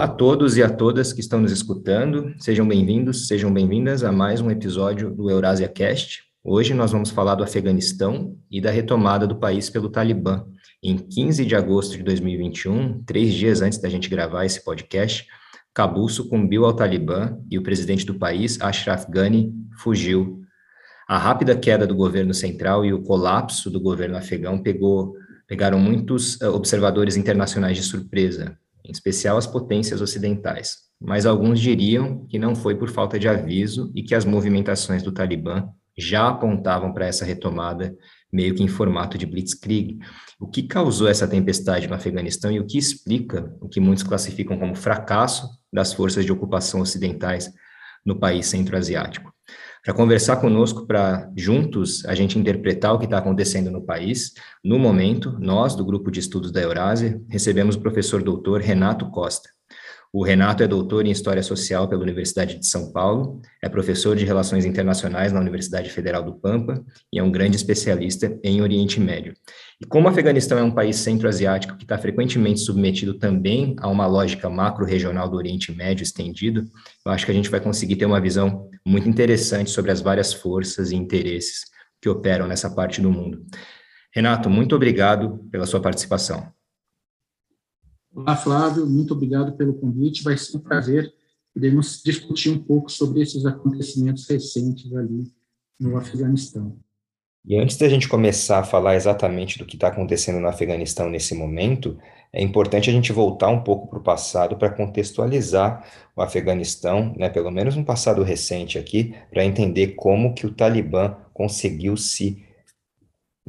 Olá a todos e a todas que estão nos escutando, sejam bem-vindos, sejam bem-vindas a mais um episódio do Eurásia Cast. Hoje nós vamos falar do Afeganistão e da retomada do país pelo Talibã. Em 15 de agosto de 2021, três dias antes da gente gravar esse podcast, Cabul sucumbiu ao Talibã e o presidente do país, Ashraf Ghani, fugiu. A rápida queda do governo central e o colapso do governo afegão pegou, pegaram muitos uh, observadores internacionais de surpresa, em especial as potências ocidentais. Mas alguns diriam que não foi por falta de aviso e que as movimentações do Talibã já apontavam para essa retomada meio que em formato de blitzkrieg. O que causou essa tempestade no Afeganistão e o que explica o que muitos classificam como fracasso das forças de ocupação ocidentais no país centro-asiático? Para conversar conosco, para juntos a gente interpretar o que está acontecendo no país, no momento, nós, do Grupo de Estudos da Eurásia, recebemos o professor doutor Renato Costa. O Renato é doutor em História Social pela Universidade de São Paulo, é professor de Relações Internacionais na Universidade Federal do Pampa e é um grande especialista em Oriente Médio. E como o Afeganistão é um país centro-asiático que está frequentemente submetido também a uma lógica macro-regional do Oriente Médio estendido, eu acho que a gente vai conseguir ter uma visão muito interessante sobre as várias forças e interesses que operam nessa parte do mundo. Renato, muito obrigado pela sua participação. Olá, Flávio, muito obrigado pelo convite. Vai ser um prazer podermos discutir um pouco sobre esses acontecimentos recentes ali no Afeganistão. E antes da gente começar a falar exatamente do que está acontecendo no Afeganistão nesse momento, é importante a gente voltar um pouco para o passado para contextualizar o Afeganistão, né, pelo menos um passado recente aqui, para entender como que o Talibã conseguiu se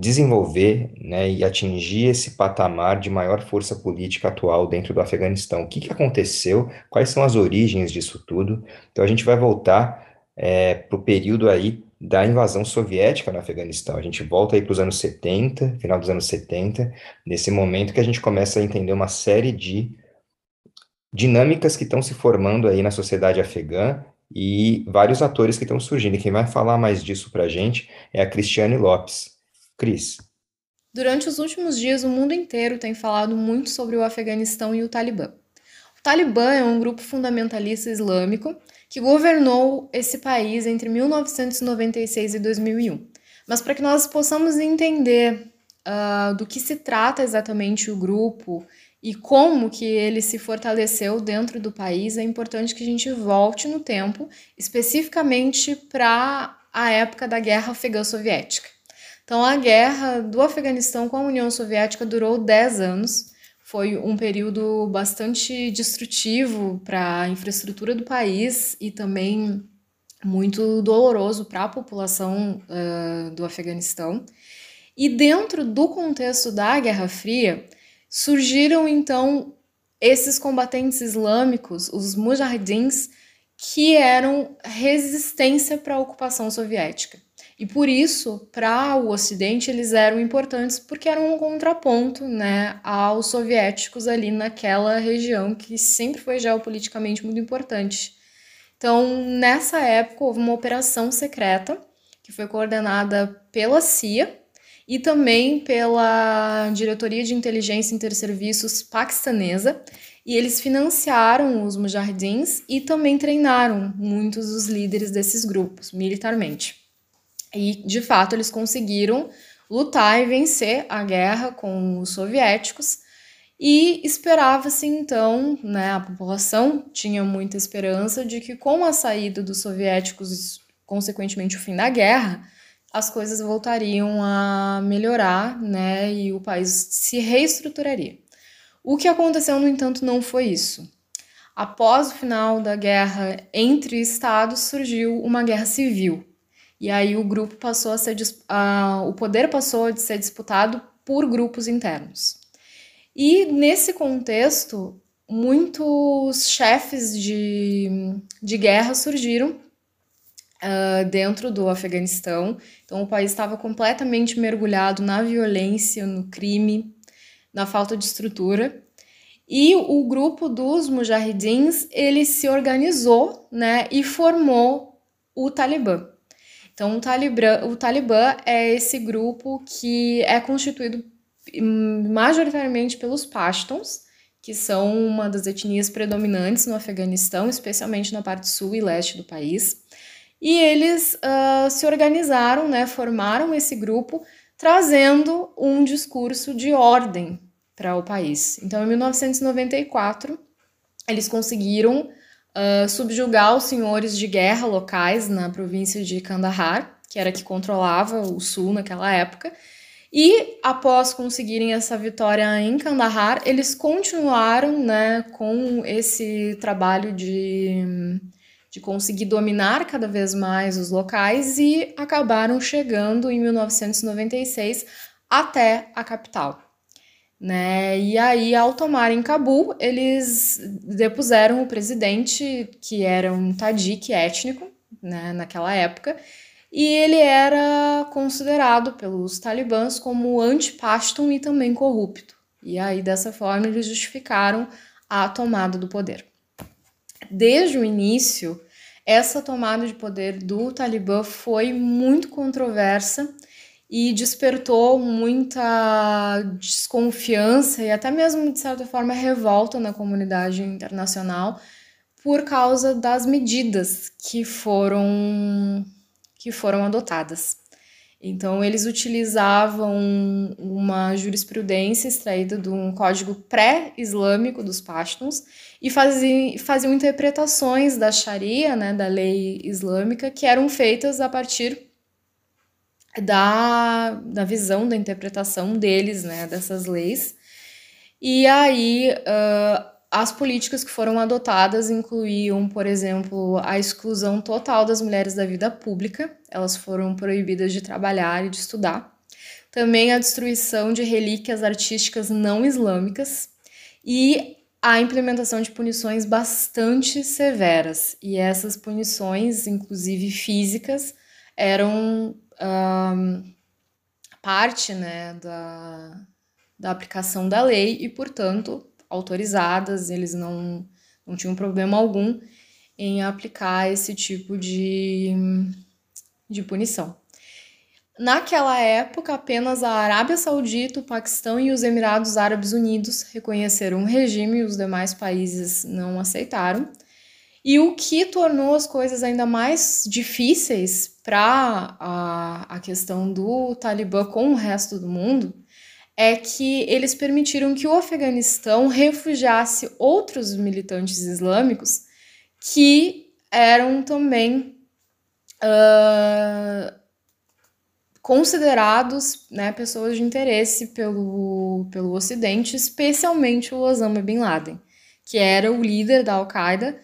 desenvolver né, e atingir esse patamar de maior força política atual dentro do Afeganistão. O que, que aconteceu? Quais são as origens disso tudo? Então a gente vai voltar é, para o período aí da invasão soviética no Afeganistão. A gente volta aí para os anos 70, final dos anos 70, nesse momento que a gente começa a entender uma série de dinâmicas que estão se formando aí na sociedade afegã e vários atores que estão surgindo. E quem vai falar mais disso para a gente é a Cristiane Lopes. Cris. Durante os últimos dias, o mundo inteiro tem falado muito sobre o Afeganistão e o Talibã. O Talibã é um grupo fundamentalista islâmico que governou esse país entre 1996 e 2001. Mas para que nós possamos entender uh, do que se trata exatamente o grupo e como que ele se fortaleceu dentro do país, é importante que a gente volte no tempo, especificamente para a época da Guerra Afegã Soviética. Então, a guerra do Afeganistão com a União Soviética durou 10 anos. Foi um período bastante destrutivo para a infraestrutura do país e também muito doloroso para a população uh, do Afeganistão. E dentro do contexto da Guerra Fria, surgiram então esses combatentes islâmicos, os mujahidins, que eram resistência para a ocupação soviética. E por isso, para o Ocidente, eles eram importantes porque eram um contraponto né, aos soviéticos ali naquela região que sempre foi geopoliticamente muito importante. Então, nessa época, houve uma operação secreta que foi coordenada pela CIA e também pela Diretoria de Inteligência e Interserviços paquistanesa, e eles financiaram os mujahidins e também treinaram muitos dos líderes desses grupos militarmente. E, de fato, eles conseguiram lutar e vencer a guerra com os soviéticos. E esperava-se então, né, a população tinha muita esperança de que com a saída dos soviéticos, consequentemente o fim da guerra, as coisas voltariam a melhorar, né, e o país se reestruturaria. O que aconteceu, no entanto, não foi isso. Após o final da guerra entre estados, surgiu uma guerra civil, e aí o grupo passou a ser o poder passou a ser disputado por grupos internos. E nesse contexto, muitos chefes de, de guerra surgiram uh, dentro do Afeganistão. Então o país estava completamente mergulhado na violência, no crime, na falta de estrutura. E o grupo dos mujahidins, ele se organizou, né, e formou o Talibã. Então, o Talibã, o Talibã é esse grupo que é constituído majoritariamente pelos Pashtuns, que são uma das etnias predominantes no Afeganistão, especialmente na parte sul e leste do país. E eles uh, se organizaram, né, formaram esse grupo, trazendo um discurso de ordem para o país. Então, em 1994, eles conseguiram uh, subjugar os senhores de guerra locais na província de Kandahar, que era que controlava o sul naquela época. E após conseguirem essa vitória em Kandahar, eles continuaram né, com esse trabalho de, de conseguir dominar cada vez mais os locais e acabaram chegando em 1996 até a capital. Né? E aí, ao tomarem Cabul, eles depuseram o presidente, que era um tadjik étnico, né, naquela época, e ele era considerado pelos talibãs como anti-Pashtun e também corrupto. E aí, dessa forma, eles justificaram a tomada do poder. Desde o início, essa tomada de poder do Talibã foi muito controversa e despertou muita desconfiança e até mesmo, de certa forma, revolta na comunidade internacional por causa das medidas que foram, que foram adotadas. Então, eles utilizavam uma jurisprudência extraída de um código pré-islâmico dos Pashtuns e faziam, faziam interpretações da Sharia, né, da lei islâmica, que eram feitas a partir da, da visão, da interpretação deles, né, dessas leis. E aí, uh, as políticas que foram adotadas incluíam, por exemplo, a exclusão total das mulheres da vida pública, elas foram proibidas de trabalhar e de estudar. Também a destruição de relíquias artísticas não islâmicas e a implementação de punições bastante severas. E essas punições, inclusive físicas, eram um, parte né, da, da aplicação da lei e, portanto, autorizadas, eles não, não tinham problema algum em aplicar esse tipo de, de punição. Naquela época, apenas a Arábia Saudita, o Paquistão e os Emirados Árabes Unidos reconheceram o regime e os demais países não aceitaram. E o que tornou as coisas ainda mais difíceis para a, a questão do Talibã com o resto do mundo é que eles permitiram que o Afeganistão refugiasse outros militantes islâmicos que eram também uh, considerados né, pessoas de interesse pelo, pelo Ocidente, especialmente o Osama Bin Laden, que era o líder da Al-Qaeda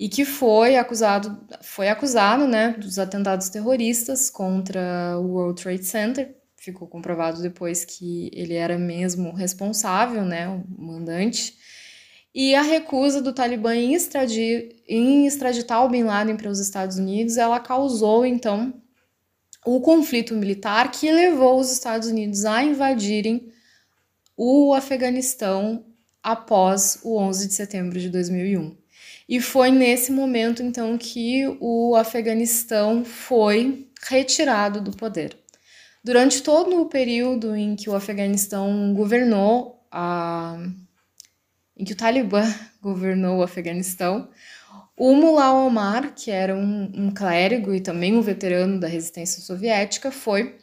e que foi acusado, foi acusado, né, dos atentados terroristas contra o World Trade Center. Ficou comprovado depois que ele era mesmo responsável, né, o mandante. E a recusa do Talibã em, extradir, em extraditar o Bin Laden para os Estados Unidos, ela causou então o conflito militar que levou os Estados Unidos a invadirem o Afeganistão após o 11 de setembro de 2001. E foi nesse momento, então, que o Afeganistão foi retirado do poder. Durante todo o período em que o Afeganistão governou, a... em que o Talibã governou o Afeganistão, o Mullah Omar, que era um, um clérigo e também um veterano da resistência soviética, foi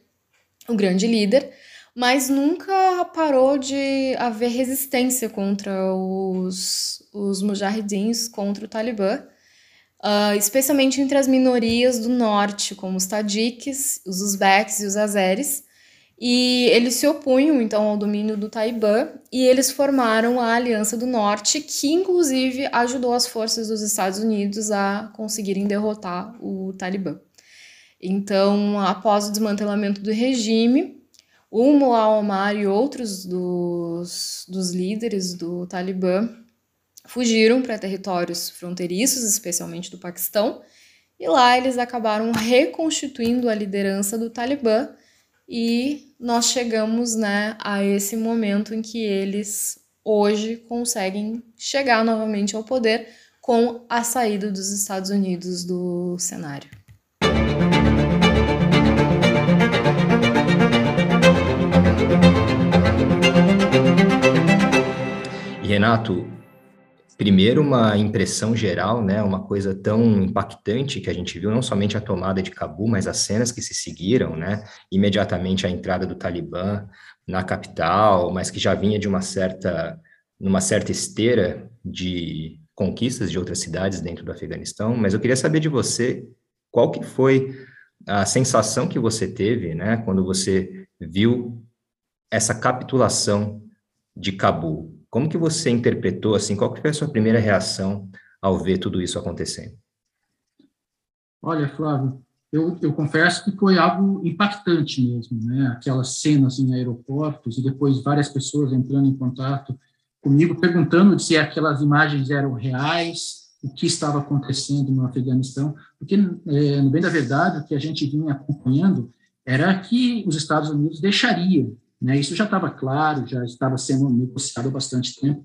o grande líder, mas nunca parou de haver resistência contra os, os mujahidins, contra o Talibã, uh, especialmente entre as minorias do norte, como os tadiques, os uzbeques e os azeres, e eles se opunham então ao domínio do Talibã e eles formaram a Aliança do Norte, que inclusive ajudou as forças dos Estados Unidos a conseguirem derrotar o Talibã. Então, após o desmantelamento do regime, o Mullah Omar e outros dos, dos líderes do Talibã fugiram para territórios fronteiriços, especialmente do Paquistão, e lá eles acabaram reconstituindo a liderança do Talibã e nós chegamos né, a esse momento em que eles hoje conseguem chegar novamente ao poder com a saída dos Estados Unidos do cenário. Renato, primeiro uma impressão geral, né, uma coisa tão impactante que a gente viu, não somente a tomada de Cabul, mas as cenas que se seguiram, né, imediatamente a entrada do Talibã na capital, mas que já vinha de uma certa, numa certa esteira de conquistas de outras cidades dentro do Afeganistão, mas eu queria saber de você qual que foi a sensação que você teve, né, quando você viu essa capitulação de Cabul. Como que você interpretou, assim, qual que foi a sua primeira reação ao ver tudo isso acontecendo? Olha, Flávio, eu, eu confesso que foi algo impactante mesmo, né? Aquelas cenas em aeroportos e depois várias pessoas entrando em contato comigo, perguntando se aquelas imagens eram reais, o que estava acontecendo no Afeganistão, porque, é, no bem da verdade, o que a gente vinha acompanhando era que os Estados Unidos deixariam né? Isso já estava claro, já estava sendo negociado há bastante tempo,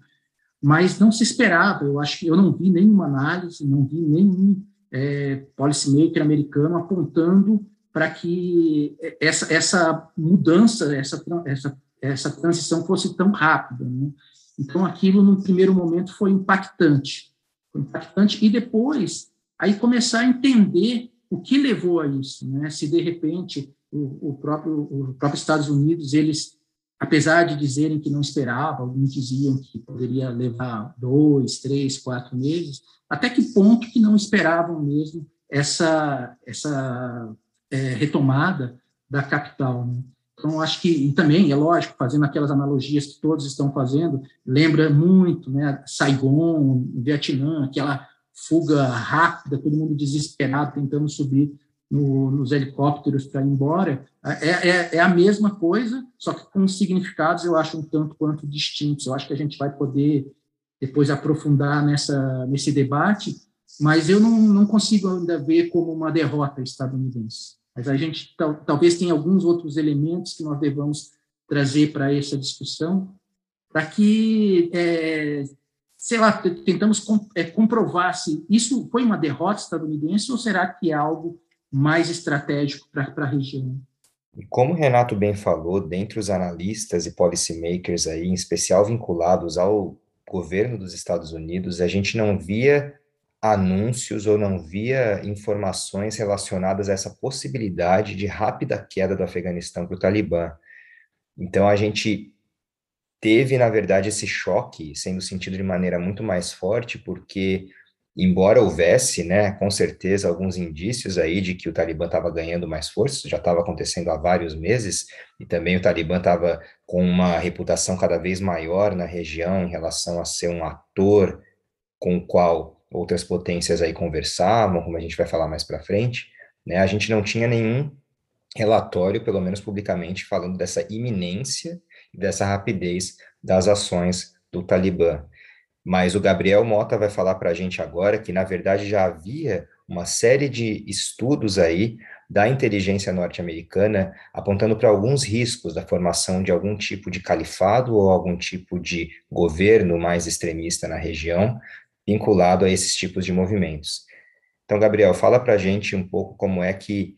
mas não se esperava. Eu acho que eu não vi nenhuma análise, não vi nenhum é, policymaker americano apontando para que essa, essa mudança, essa, essa, essa transição fosse tão rápida. Né? Então, aquilo, no primeiro momento, foi impactante. Foi impactante. E depois, aí começar a entender o que levou a isso. Né? Se, de repente, o, próprio o próprio Estados Unidos eles apesar de dizerem que não esperavam, alguns diziam que poderia levar dois, três, quatro meses, até que ponto que não esperavam mesmo essa essa é, retomada da capital. Né? Então, acho que, e também, é lógico, fazendo aquelas analogias que todos estão fazendo, lembra muito, né, Saigon, Vietnã, aquela fuga rápida, todo mundo desesperado tentando subir no, nos helicópteros para ir embora, é, é, é, a mesma coisa, só que com significados eu acho um tanto quanto distintos. Eu acho que a gente vai poder depois aprofundar nessa, nesse debate, mas eu não, não consigo ainda ver como uma derrota estadunidense. Mas a gente tal, talvez tenha alguns outros elementos que nós devamos trazer para essa discussão, para que, é, sei lá, tentamos é, comprovar se isso foi uma derrota estadunidense ou será que é algo mais estratégico para a região. E como o Renato bem falou, dentre os analistas e policymakers aí, em especial vinculados ao governo dos Estados Unidos, a gente não via anúncios ou não via informações relacionadas a essa possibilidade de rápida queda do Afeganistão para o Talibã. Então a gente teve, na verdade, esse choque sendo sentido de maneira muito mais forte, porque embora houvesse, né, com certeza, alguns indícios aí de que o Talibã estava ganhando mais força, já estava acontecendo há vários meses, e também o Talibã estava com uma reputação cada vez maior na região em relação a ser um ator com o qual outras potências aí conversavam, como a gente vai falar mais para frente, né, a gente não tinha nenhum relatório, pelo menos publicamente, falando dessa iminência e dessa rapidez das ações do Talibã. Mas o Gabriel Mota vai falar para a gente agora que, na verdade, já havia uma série de estudos aí da inteligência norte-americana apontando para alguns riscos da formação de algum tipo de califado ou algum tipo de governo mais extremista na região, vinculado a esses tipos de movimentos. Então, Gabriel, fala para a gente um pouco como é que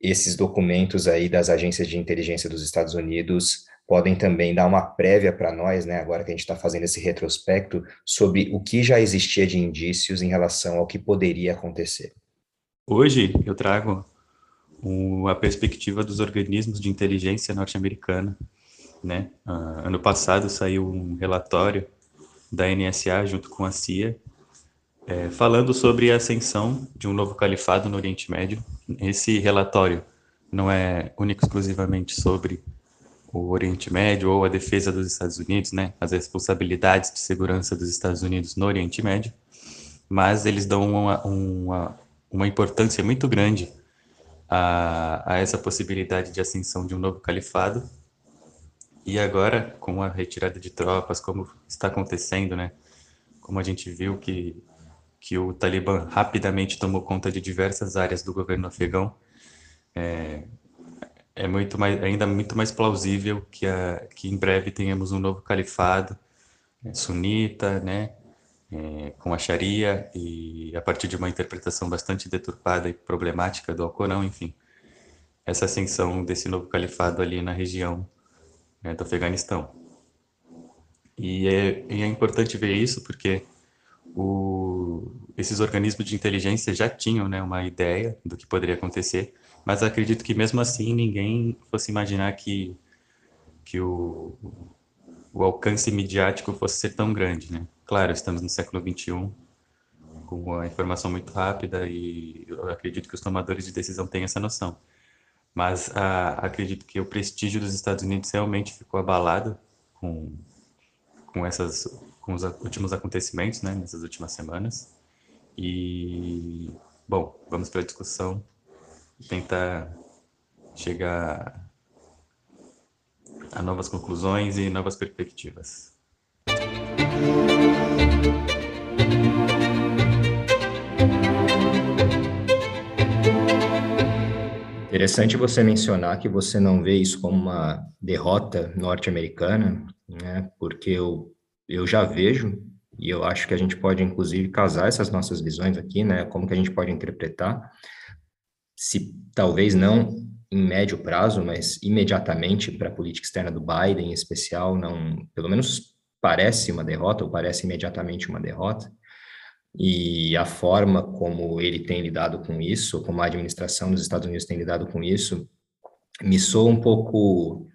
esses documentos aí das agências de inteligência dos Estados Unidos podem também dar uma prévia para nós, né, agora que a gente está fazendo esse retrospecto, sobre o que já existia de indícios em relação ao que poderia acontecer. Hoje eu trago a perspectiva dos organismos de inteligência norte-americana. Né? Uh, ano passado saiu um relatório da NSA junto com a CIA, é, falando sobre a ascensão de um novo califado no Oriente Médio. Esse relatório não é único exclusivamente sobre o Oriente Médio ou a defesa dos Estados Unidos, né, as responsabilidades de segurança dos Estados Unidos no Oriente Médio, mas eles dão uma, uma, uma importância muito grande a, a essa possibilidade de ascensão de um novo califado. E agora, com a retirada de tropas, como está acontecendo, né, como a gente viu que, que o Talibã rapidamente tomou conta de diversas áreas do governo afegão, é, é muito mais, ainda muito mais plausível que, a, que em breve tenhamos um novo califado né, sunita, né, é, com a Sharia e a partir de uma interpretação bastante deturpada e problemática do Alcorão, enfim, essa ascensão desse novo califado ali na região né, do Afeganistão. E é, e é importante ver isso porque o, esses organismos de inteligência já tinham né, uma ideia do que poderia acontecer, mas acredito que mesmo assim ninguém fosse imaginar que, que o, o alcance midiático fosse ser tão grande. Né? Claro, estamos no século XXI, com a informação muito rápida e eu acredito que os tomadores de decisão têm essa noção. Mas a, acredito que o prestígio dos Estados Unidos realmente ficou abalado com, com, essas, com os últimos acontecimentos, né, nessas últimas semanas. E, bom, vamos para a discussão tentar chegar a novas conclusões e novas perspectivas. Interessante você mencionar que você não vê isso como uma derrota norte-americana, né? Porque eu, eu já vejo, e eu acho que a gente pode, inclusive, casar essas nossas visões aqui, né? Como que a gente pode interpretar, se talvez não em médio prazo, mas imediatamente para a política externa do Biden, em especial, não, pelo menos parece uma derrota, ou parece imediatamente uma derrota, e a forma como ele tem lidado com isso, como a administração dos Estados Unidos tem lidado com isso, me soa um pouco.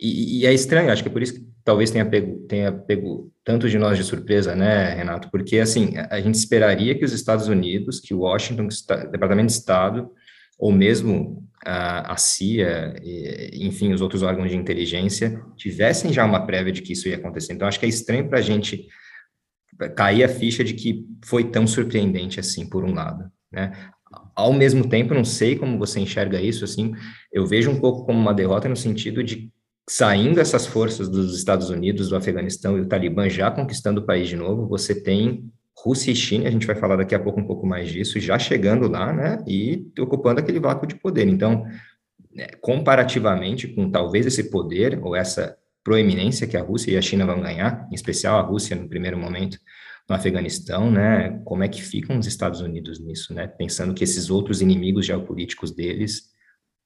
E, e é estranho, acho que é por isso que talvez tenha pego, tenha pego tanto de nós de surpresa, né, Renato? Porque, assim, a gente esperaria que os Estados Unidos, que o Washington, Departamento de Estado, ou mesmo a, a CIA, e, enfim, os outros órgãos de inteligência, tivessem já uma prévia de que isso ia acontecer. Então, acho que é estranho para a gente cair a ficha de que foi tão surpreendente assim, por um lado, né? Ao mesmo tempo, não sei como você enxerga isso, assim, eu vejo um pouco como uma derrota no sentido de saindo essas forças dos Estados Unidos, do Afeganistão e o Talibã já conquistando o país de novo, você tem Rússia e China, a gente vai falar daqui a pouco um pouco mais disso, já chegando lá, né, e ocupando aquele vácuo de poder. Então, né, comparativamente com talvez esse poder ou essa proeminência que a Rússia e a China vão ganhar, em especial a Rússia no primeiro momento no Afeganistão, né? Como é que ficam os Estados Unidos nisso, né? Pensando que esses outros inimigos geopolíticos deles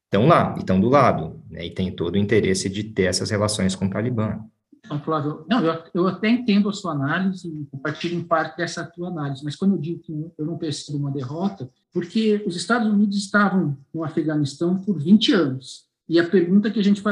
estão lá, estão do lado, né? E tem todo o interesse de ter essas relações com o Talibã. Então, Flávio, não, eu, eu até entendo a sua análise e compartilho em parte dessa tua análise, mas quando eu digo que eu não percebo uma derrota, porque os Estados Unidos estavam no Afeganistão por 20 anos, e a pergunta que a gente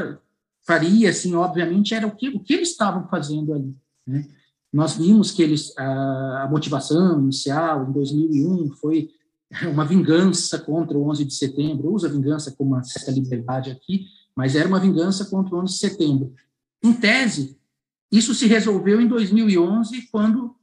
faria, assim, obviamente, era o que, o que eles estavam fazendo ali. Né? Nós vimos que eles, a, a motivação inicial, em 2001, foi uma vingança contra o 11 de setembro, usa vingança com uma certa liberdade aqui, mas era uma vingança contra o 11 de setembro. Em tese, isso se resolveu em 2011, quando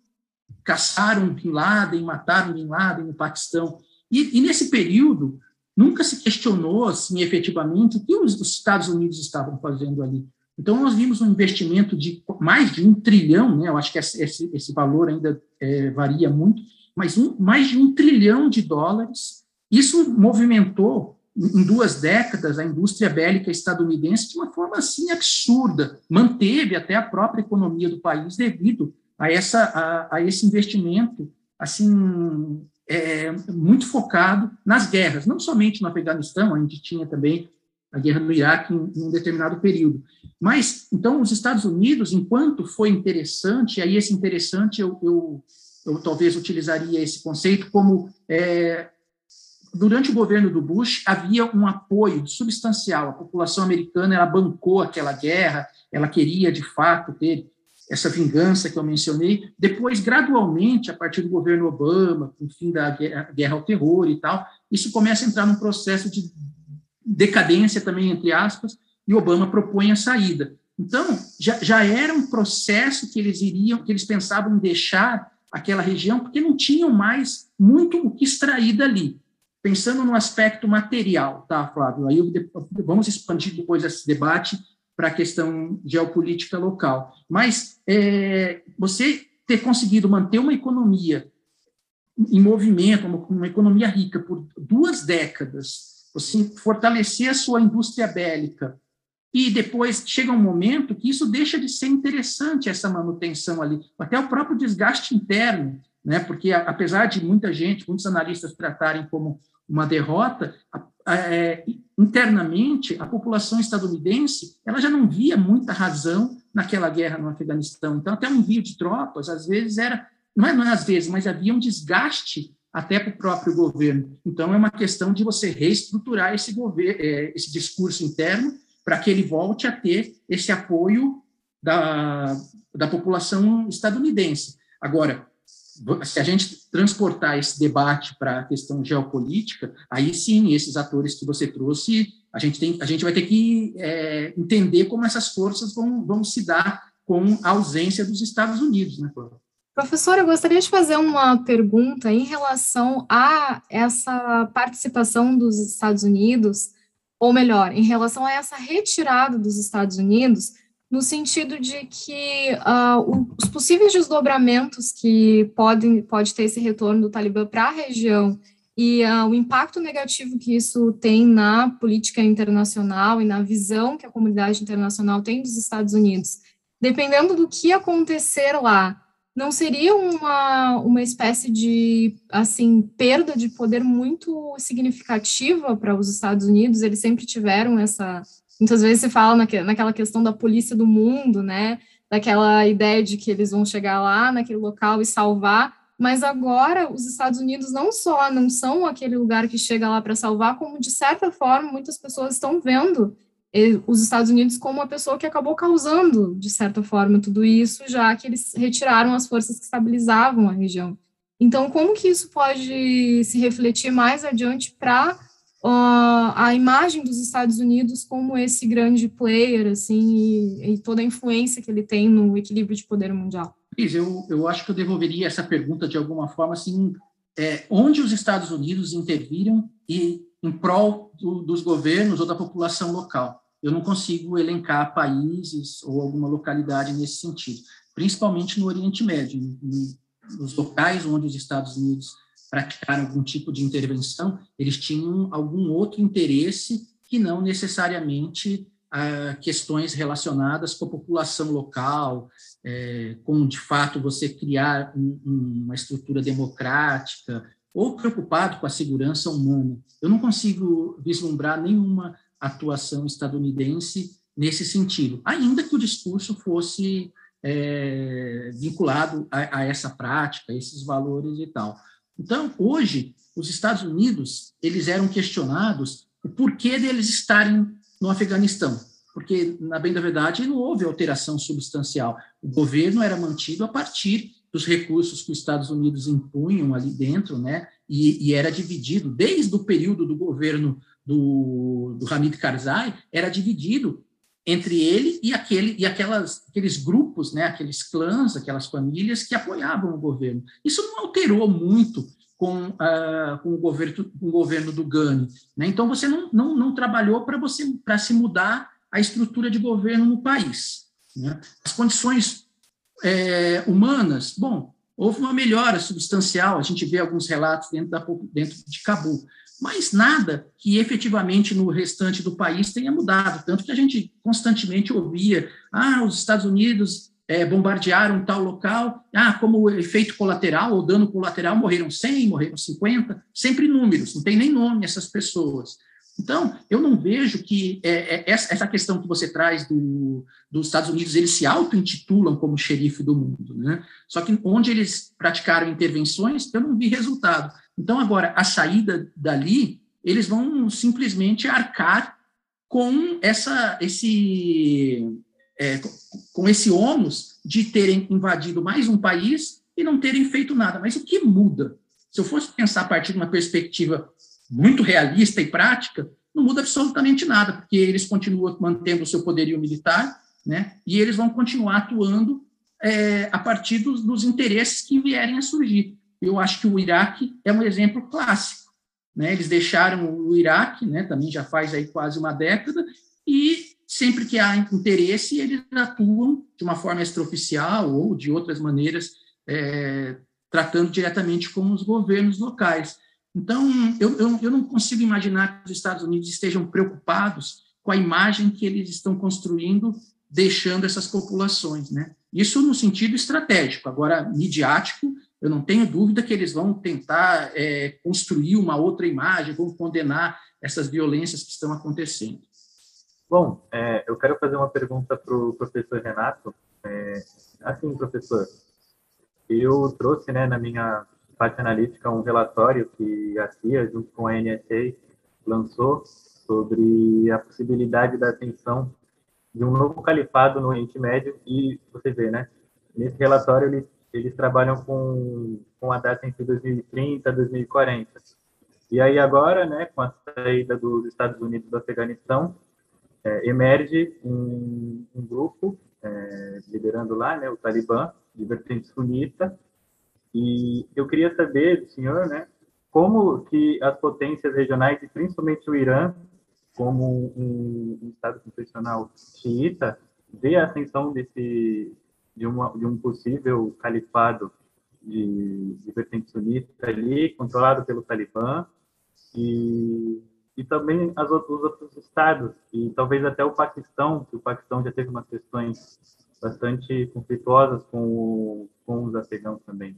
caçaram Bin Laden, mataram Bin Laden no Paquistão. E, e nesse período, nunca se questionou, assim, efetivamente, o que os, Estados Unidos estavam fazendo ali. Então, nós vimos um investimento de mais de um trilhão, né? eu acho que esse, esse valor ainda é, varia muito, mas um, mais de um trilhão de dólares. Isso movimentou, em duas décadas, a indústria bélica estadunidense de uma forma assim absurda, manteve até a própria economia do país devido a, essa, a, a esse investimento assim é, muito focado nas guerras, não somente no Afeganistão, gente tinha também a guerra no Iraque em, em um determinado período. Mas, então, os Estados Unidos, enquanto foi interessante, aí esse interessante eu, eu, eu talvez utilizaria esse conceito como é, durante o governo do Bush havia um apoio substancial. A população americana ela bancou aquela guerra, ela queria de fato ter essa vingança que eu mencionei. Depois, gradualmente, a partir do governo Obama, com o fim da guerra ao terror e tal, isso começa a entrar num processo de decadência também, entre aspas, e Obama propõe a saída. Então, já, já era um processo que eles iriam, que eles pensavam deixar aquela região, porque não tinham mais muito o que extrair dali. Pensando no aspecto material, tá, Flávio? Aí eu, vamos expandir depois esse debate para a questão geopolítica local. Mas é, você ter conseguido manter uma economia em movimento, uma, uma economia rica por duas décadas, você fortalecer a sua indústria bélica, e depois chega um momento que isso deixa de ser interessante, essa manutenção ali, até o próprio desgaste interno, né? porque apesar de muita gente, muitos analistas tratarem como uma derrota, é, internamente, a população estadunidense ela já não via muita razão naquela guerra no Afeganistão. Então, até um envio de tropas, às vezes, era, não é, não é às vezes, mas havia um desgaste até para o próprio governo. Então, é uma questão de você reestruturar esse, governo, é, esse discurso interno para que ele volte a ter esse apoio da, da população estadunidense. Agora, se a gente transportar esse debate para a questão geopolítica, aí sim, esses atores que você trouxe, a gente, tem, a gente vai ter que é, entender como essas forças vão, vão se dar com a ausência dos Estados Unidos, né, Professor, eu gostaria de fazer uma pergunta em relação a essa participação dos Estados Unidos, ou melhor, em relação a essa retirada dos Estados Unidos, no sentido de que uh, os possíveis desdobramentos que podem pode ter esse retorno do Talibã para a região e uh, o impacto negativo que isso tem na política internacional e na visão que a comunidade internacional tem dos Estados Unidos, dependendo do que acontecer lá, não seria uma, uma espécie de assim perda de poder muito significativa para os Estados Unidos? Eles sempre tiveram essa Muitas vezes se fala naquela questão da polícia do mundo, né? Daquela ideia de que eles vão chegar lá naquele local e salvar, mas agora os Estados Unidos não só não são aquele lugar que chega lá para salvar, como de certa forma muitas pessoas estão vendo os Estados Unidos como uma pessoa que acabou causando, de certa forma, tudo isso, já que eles retiraram as forças que estabilizavam a região. Então, como que isso pode se refletir mais adiante para uh, a imagem dos Estados Unidos como esse grande player, assim, e, e, toda a influência que ele tem no equilíbrio de poder mundial? Cris, eu, eu acho que eu devolveria essa pergunta de alguma forma, assim, é, onde os Estados Unidos interviram e em prol do, dos governos ou da população local. Eu não consigo elencar países ou alguma localidade nesse sentido, principalmente no Oriente Médio, nos locais onde os Estados Unidos praticaram algum tipo de intervenção, eles tinham algum outro interesse que não necessariamente ah, questões relacionadas com a população local, é, com, de fato, você criar um, uma estrutura democrática, ou preocupado com a segurança humana. Eu não consigo vislumbrar nenhuma atuação estadunidense nesse sentido, ainda que o discurso fosse é, vinculado a, a, essa prática, esses valores e tal. Então, hoje, os Estados Unidos, eles eram questionados o porquê deles estarem no Afeganistão, porque, na bem da verdade, não houve alteração substancial. O governo era mantido a partir dos recursos que os Estados Unidos impunham ali dentro, né, e, e era dividido, desde o período do governo do, do Hamid Karzai, era dividido entre ele e aquele e aquelas aqueles grupos, né, aqueles clãs, aquelas famílias que apoiavam o governo. Isso não alterou muito com, uh, com o governo com o governo do Gani, né? Então você não, não, não trabalhou para você para se mudar a estrutura de governo no país. Né? As condições é, humanas, bom, houve uma melhora substancial. A gente vê alguns relatos dentro da dentro de Cabul mas nada que efetivamente no restante do país tenha mudado, tanto que a gente constantemente ouvia, ah, os Estados Unidos é, bombardearam tal local, ah, como efeito colateral ou dano colateral morreram 100, morreram 50, sempre números, não tem nem nome essas pessoas. Então, eu não vejo que é, é, essa questão que você traz do, dos Estados Unidos, eles se auto-intitulam como xerife do mundo, né? Só que onde eles praticaram intervenções, eu não vi resultado. Então, agora, a saída dali, eles vão simplesmente arcar com essa, esse, é, com esse ônus de terem invadido mais um país e não terem feito nada. Mas o que muda? Se eu fosse pensar a partir de uma perspectiva muito realista e prática, não muda absolutamente nada, porque eles continuam mantendo o seu poderio militar, né, e eles vão continuar atuando é, a partir dos, dos interesses que vierem a surgir eu acho que o Iraque é um exemplo clássico. Né? Eles deixaram o Iraque, né, também já faz aí quase uma década, e sempre que há interesse, eles atuam de uma forma extraoficial ou de outras maneiras, é, tratando diretamente com os governos locais. Então, eu, eu, eu não consigo imaginar que os Estados Unidos estejam preocupados com a imagem que eles estão construindo, deixando essas populações. Né? Isso no sentido estratégico. Agora, midiático, eu não tenho dúvida que eles vão tentar é, construir uma outra imagem, vão condenar essas violências que estão acontecendo. Bom, é, eu quero fazer uma pergunta para o professor Renato. É, assim, professor, eu trouxe né, na minha parte analítica um relatório que a CIA, junto com a NSA, lançou sobre a possibilidade da ascensão de um novo califado no Oriente Médio e você vê, né? Nesse relatório eles, eles trabalham com, com a data entre 2030 e 2040. E aí agora, né, com a saída dos Estados Unidos do Afeganistão, é, emerge um, um grupo é, liderando lá, né, o Talibã, de vertente sunita, e eu queria saber senhor, né, como que as potências regionais, e principalmente o Irã, como um, um Estado constitucional xiita, vê a ascensão desse, de, uma, de um possível califado de, de vertente sunita ali, controlado pelo Talibã, e e também as os outros estados, e talvez até o Paquistão, que o Paquistão já teve umas questões bastante conflituosas com, o, com os afegãos também.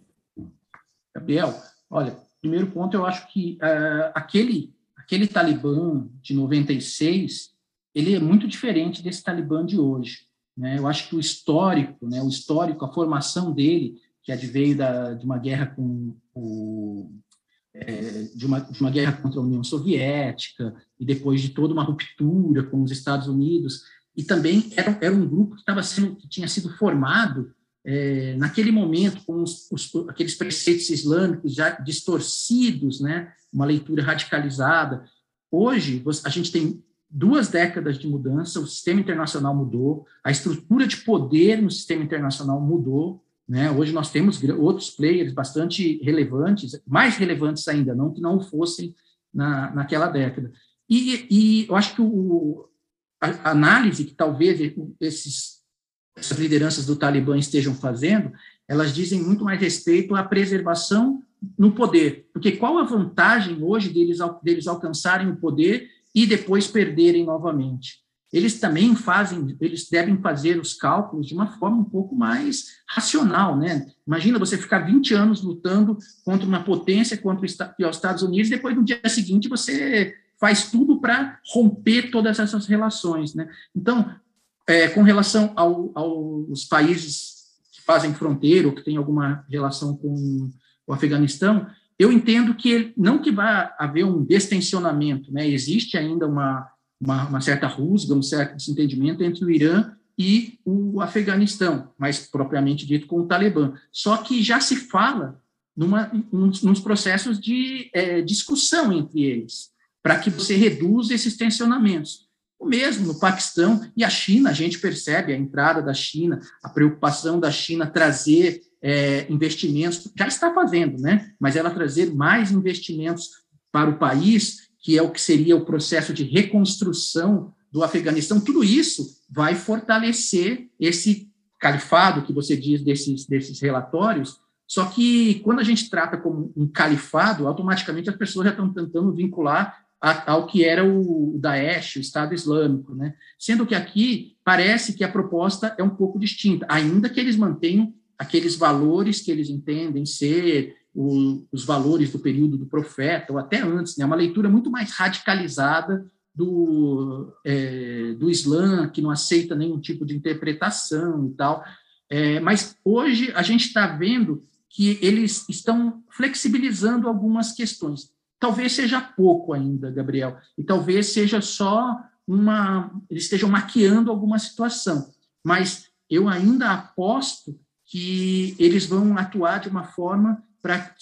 Gabriel, olha, primeiro ponto, eu acho que uh, aquele, aquele Talibã de 96, ele é muito diferente desse Talibã de hoje. Né? Eu acho que o histórico, né, o histórico, a formação dele, que adveio da, de uma guerra com o é, de, uma, de uma guerra contra a União Soviética e depois de toda uma ruptura com os Estados Unidos e também era, era um grupo que estava sendo que tinha sido formado é, naquele momento com os, os, aqueles preceitos islâmicos já distorcidos, né, uma leitura radicalizada. Hoje a gente tem duas décadas de mudança, o sistema internacional mudou, a estrutura de poder no sistema internacional mudou, né? Hoje nós temos outros players bastante relevantes, mais relevantes ainda, não que não fossem na, naquela década. E, e eu acho que o, a, análise que talvez esses, essas lideranças do Talibã estejam fazendo, elas dizem muito mais respeito à preservação no poder. Porque qual a vantagem hoje deles, deles alcançarem o poder e depois perderem novamente? eles também fazem, eles devem fazer os cálculos de uma forma um pouco mais racional, né? Imagina você ficar 20 anos lutando contra uma potência, contra os Estados Unidos, e depois no dia seguinte você faz tudo para romper todas essas relações, né? Então, é, com relação ao, aos países que fazem fronteira ou que têm alguma relação com o Afeganistão, eu entendo que não que vai haver um destensionamento, né? Existe ainda uma uma, uma certa rusga, um certo desentendimento entre o Irã e o Afeganistão, mais propriamente dito com o Talibã. Só que já se fala numa, nos, nos processos de é, discussão entre eles, para que você reduza esses tensionamentos. O mesmo no Paquistão e a China, a gente percebe a entrada da China, a preocupação da China trazer é, investimentos, já está fazendo, né? mas ela trazer mais investimentos para o país que é o que seria o processo de reconstrução do Afeganistão, tudo isso vai fortalecer esse califado que você diz desses, desses relatórios. Só que quando a gente trata como um califado, automaticamente as pessoas já estão tentando vincular ao que era o Daesh, o Estado Islâmico, né? Sendo que aqui parece que a proposta é um pouco distinta, ainda que eles mantenham aqueles valores que eles entendem ser o, os valores do período do profeta, ou até antes, né? uma leitura muito mais radicalizada do, é, do Islã, que não aceita nenhum tipo de interpretação e tal. É, mas hoje a gente está vendo que eles estão flexibilizando algumas questões. Talvez seja pouco ainda, Gabriel, e talvez seja só uma. Eles estejam maquiando alguma situação, mas eu ainda aposto que eles vão atuar de uma forma para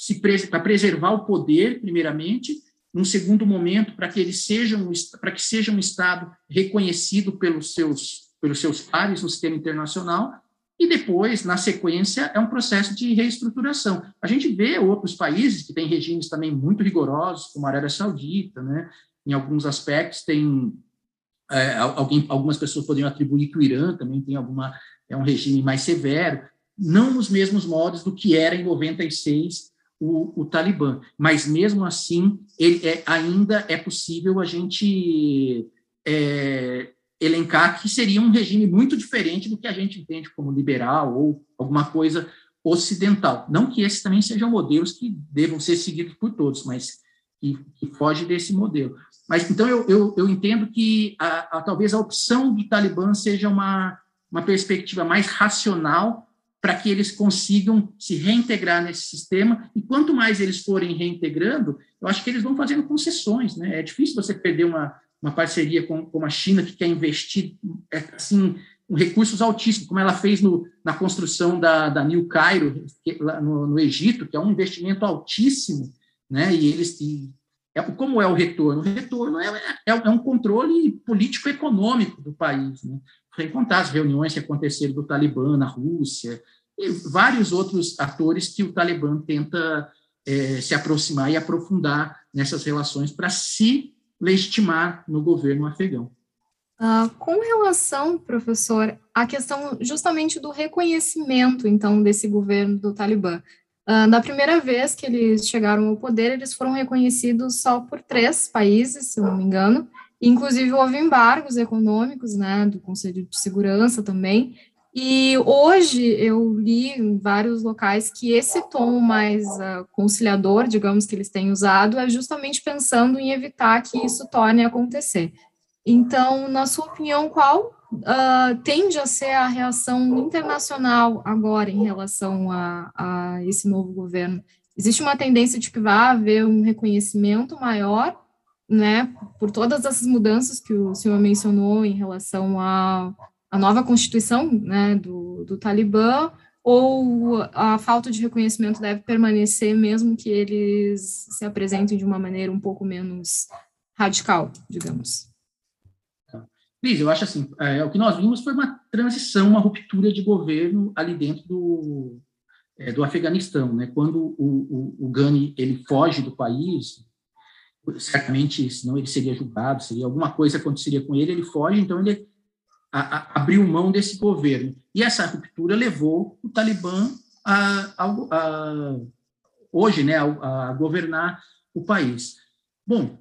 para preservar o poder, primeiramente, num segundo momento, para que eles sejam para que seja um estado reconhecido pelos seus pelos seus pares no sistema internacional e depois, na sequência, é um processo de reestruturação. A gente vê outros países que têm regimes também muito rigorosos, como a Arábia Saudita, né? Em alguns aspectos tem é, alguém, algumas pessoas poderiam atribuir que o Irã também tem alguma é um regime mais severo, não nos mesmos modos do que era em 96 o, o Talibã, mas mesmo assim ele é, ainda é possível a gente é, elencar que seria um regime muito diferente do que a gente entende como liberal ou alguma coisa ocidental. Não que esses também sejam modelos que devam ser seguidos por todos, mas que, que foge desse modelo. Mas então eu, eu, eu entendo que a, a, talvez a opção do Talibã seja uma, uma perspectiva mais racional para que eles consigam se reintegrar nesse sistema, e quanto mais eles forem reintegrando, eu acho que eles vão fazendo concessões, né? É difícil você perder uma, uma parceria com, com a China que quer investir, é, assim, recursos altíssimos, como ela fez no, na construção da, da New Cairo, que, no, no, Egito, que é um investimento altíssimo, né? E eles, e, é, como é o retorno? O retorno é, é, é um controle político-econômico do país, né? sem contar as reuniões que aconteceram do Talibã na Rússia, e vários outros atores que o Talibã tenta é, se aproximar e aprofundar nessas relações para se legitimar no governo afegão. Uh, com relação, professor, à questão justamente do reconhecimento, então, desse governo do Talibã. Uh, na primeira vez que eles chegaram ao poder, eles foram reconhecidos só por três países, se não me engano, Inclusive, houve embargos econômicos, né, do Conselho de Segurança também. E hoje eu li em vários locais que esse tom mais uh, conciliador, digamos, que eles têm usado, é justamente pensando em evitar que isso torne a acontecer. Então, na sua opinião, qual uh, tende a ser a reação internacional agora em relação a, a esse novo governo? Existe uma tendência de que vá haver um reconhecimento maior né, por todas essas mudanças que o senhor mencionou em relação à, à nova constituição, né, do, do Talibã, ou a falta de reconhecimento deve permanecer mesmo que eles se apresentem de uma maneira um pouco menos radical, digamos? Cris, eu acho assim, é, o que nós vimos foi uma transição, uma ruptura de governo ali dentro do, é, do Afeganistão, né? Quando o, o, o Ghani ele foge do país, certamente, senão ele seria julgado, seria alguma coisa aconteceria com ele, ele foge, então ele a, a, abriu mão desse governo. E essa ruptura levou o Talibã a, a hoje né, a, governar o país. Bom,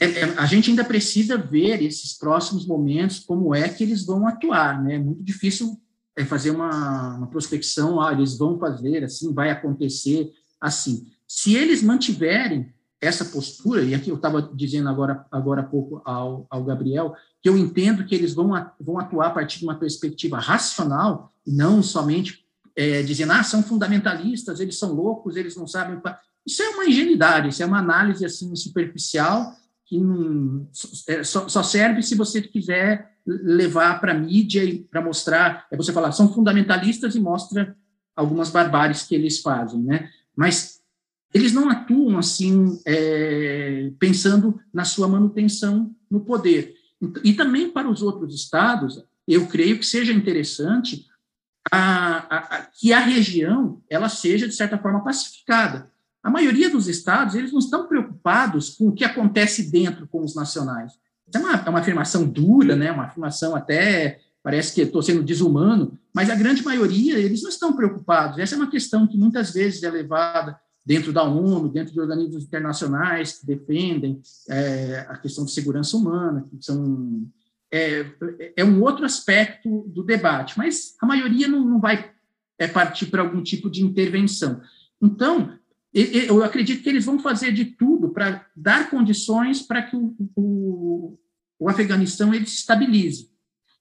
é, é, a gente ainda precisa ver esses próximos momentos, como é que eles vão atuar. Né? É muito difícil é, fazer uma, uma prospecção, ah, eles vão fazer assim, vai acontecer assim. Se eles mantiverem essa postura, e aqui eu estava dizendo agora, agora há pouco ao, ao Gabriel, que eu entendo que eles vão, vão atuar a partir de uma perspectiva racional, e não somente é, dizendo, ah, são fundamentalistas, eles são loucos, eles não sabem. Isso é uma ingenuidade, isso é uma análise assim superficial que não, é, só, só serve se você quiser levar para a mídia e para mostrar, é você falar, são fundamentalistas e mostra algumas barbáries que eles fazem, né? Mas eles não atuam assim é, pensando na sua manutenção no poder. E também para os outros estados, eu creio que seja interessante a, a, a, que a região ela seja de certa forma pacificada. A maioria dos estados eles não estão preocupados com o que acontece dentro com os nacionais. É uma, é uma afirmação dura, né? Uma afirmação até parece que estou sendo desumano, mas a grande maioria eles não estão preocupados. Essa é uma questão que muitas vezes é levada dentro da ONU, dentro de organismos internacionais que defendem é, a questão de segurança humana, que são é, é, um outro aspecto do debate, mas a maioria não, não vai é, partir para algum tipo de intervenção. Então, eu acredito que eles vão fazer de tudo para dar condições para que o, o, o Afeganistão ele se estabilize.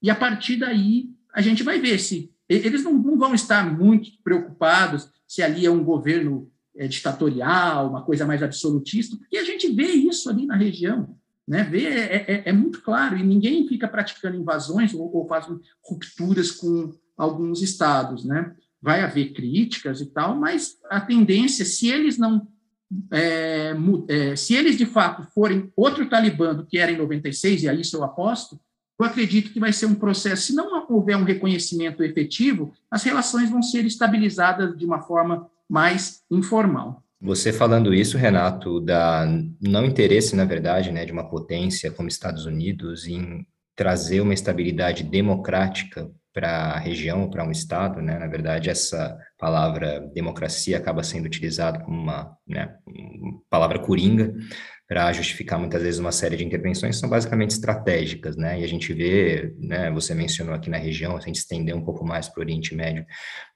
E a partir daí a gente vai ver se eles não, não vão estar muito preocupados se ali é um governo é, ditatorial, uma coisa mais absolutista, porque a gente vê isso ali na região, né? Vê, é, é, é muito claro, e ninguém fica praticando invasões ou, ou faz rupturas com alguns estados, né? Vai haver críticas e tal, mas a tendência, se eles não é, é, se eles de fato forem outro Talibã do que era em 96, e a isso eu aposto, eu acredito que vai ser um processo, se não houver um reconhecimento efetivo, as relações vão ser estabilizadas de uma forma mais informal. Você falando isso, Renato, da não interesse, na verdade, né, de uma potência como Estados Unidos em trazer uma estabilidade democrática para a região, para um estado, né? Na verdade, essa palavra democracia acaba sendo utilizada como uma, né, uma palavra coringa para justificar muitas vezes uma série de intervenções são basicamente estratégicas, né? E a gente vê, né, você mencionou aqui na região, a gente estender um pouco mais para o Oriente Médio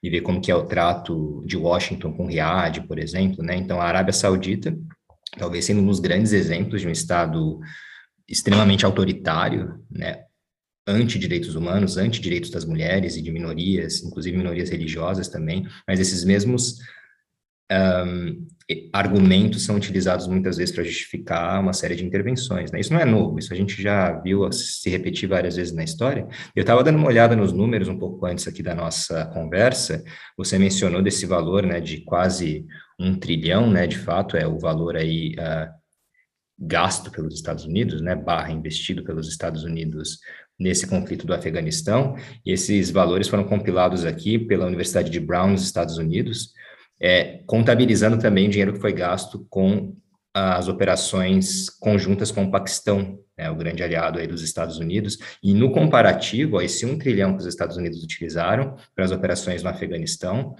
e ver como que é o trato de Washington com Riad, por exemplo, né? Então, a Arábia Saudita talvez sendo um dos grandes exemplos de um Estado extremamente autoritário, né, anti-direitos humanos, anti-direitos das mulheres e de minorias, inclusive minorias religiosas também, mas esses mesmos um, argumentos são utilizados muitas vezes para justificar uma série de intervenções. Né? Isso não é novo, isso a gente já viu se repetir várias vezes na história. Eu estava dando uma olhada nos números um pouco antes aqui da nossa conversa, você mencionou desse valor né, de quase um trilhão, né, de fato, é o valor aí uh, gasto pelos Estados Unidos, né, barra investido pelos Estados Unidos nesse conflito do Afeganistão, e esses valores foram compilados aqui pela Universidade de Brown, nos Estados Unidos, é, contabilizando também o dinheiro que foi gasto com as operações conjuntas com o Paquistão, né, o grande aliado aí dos Estados Unidos, e no comparativo, ó, esse um trilhão que os Estados Unidos utilizaram para as operações no Afeganistão,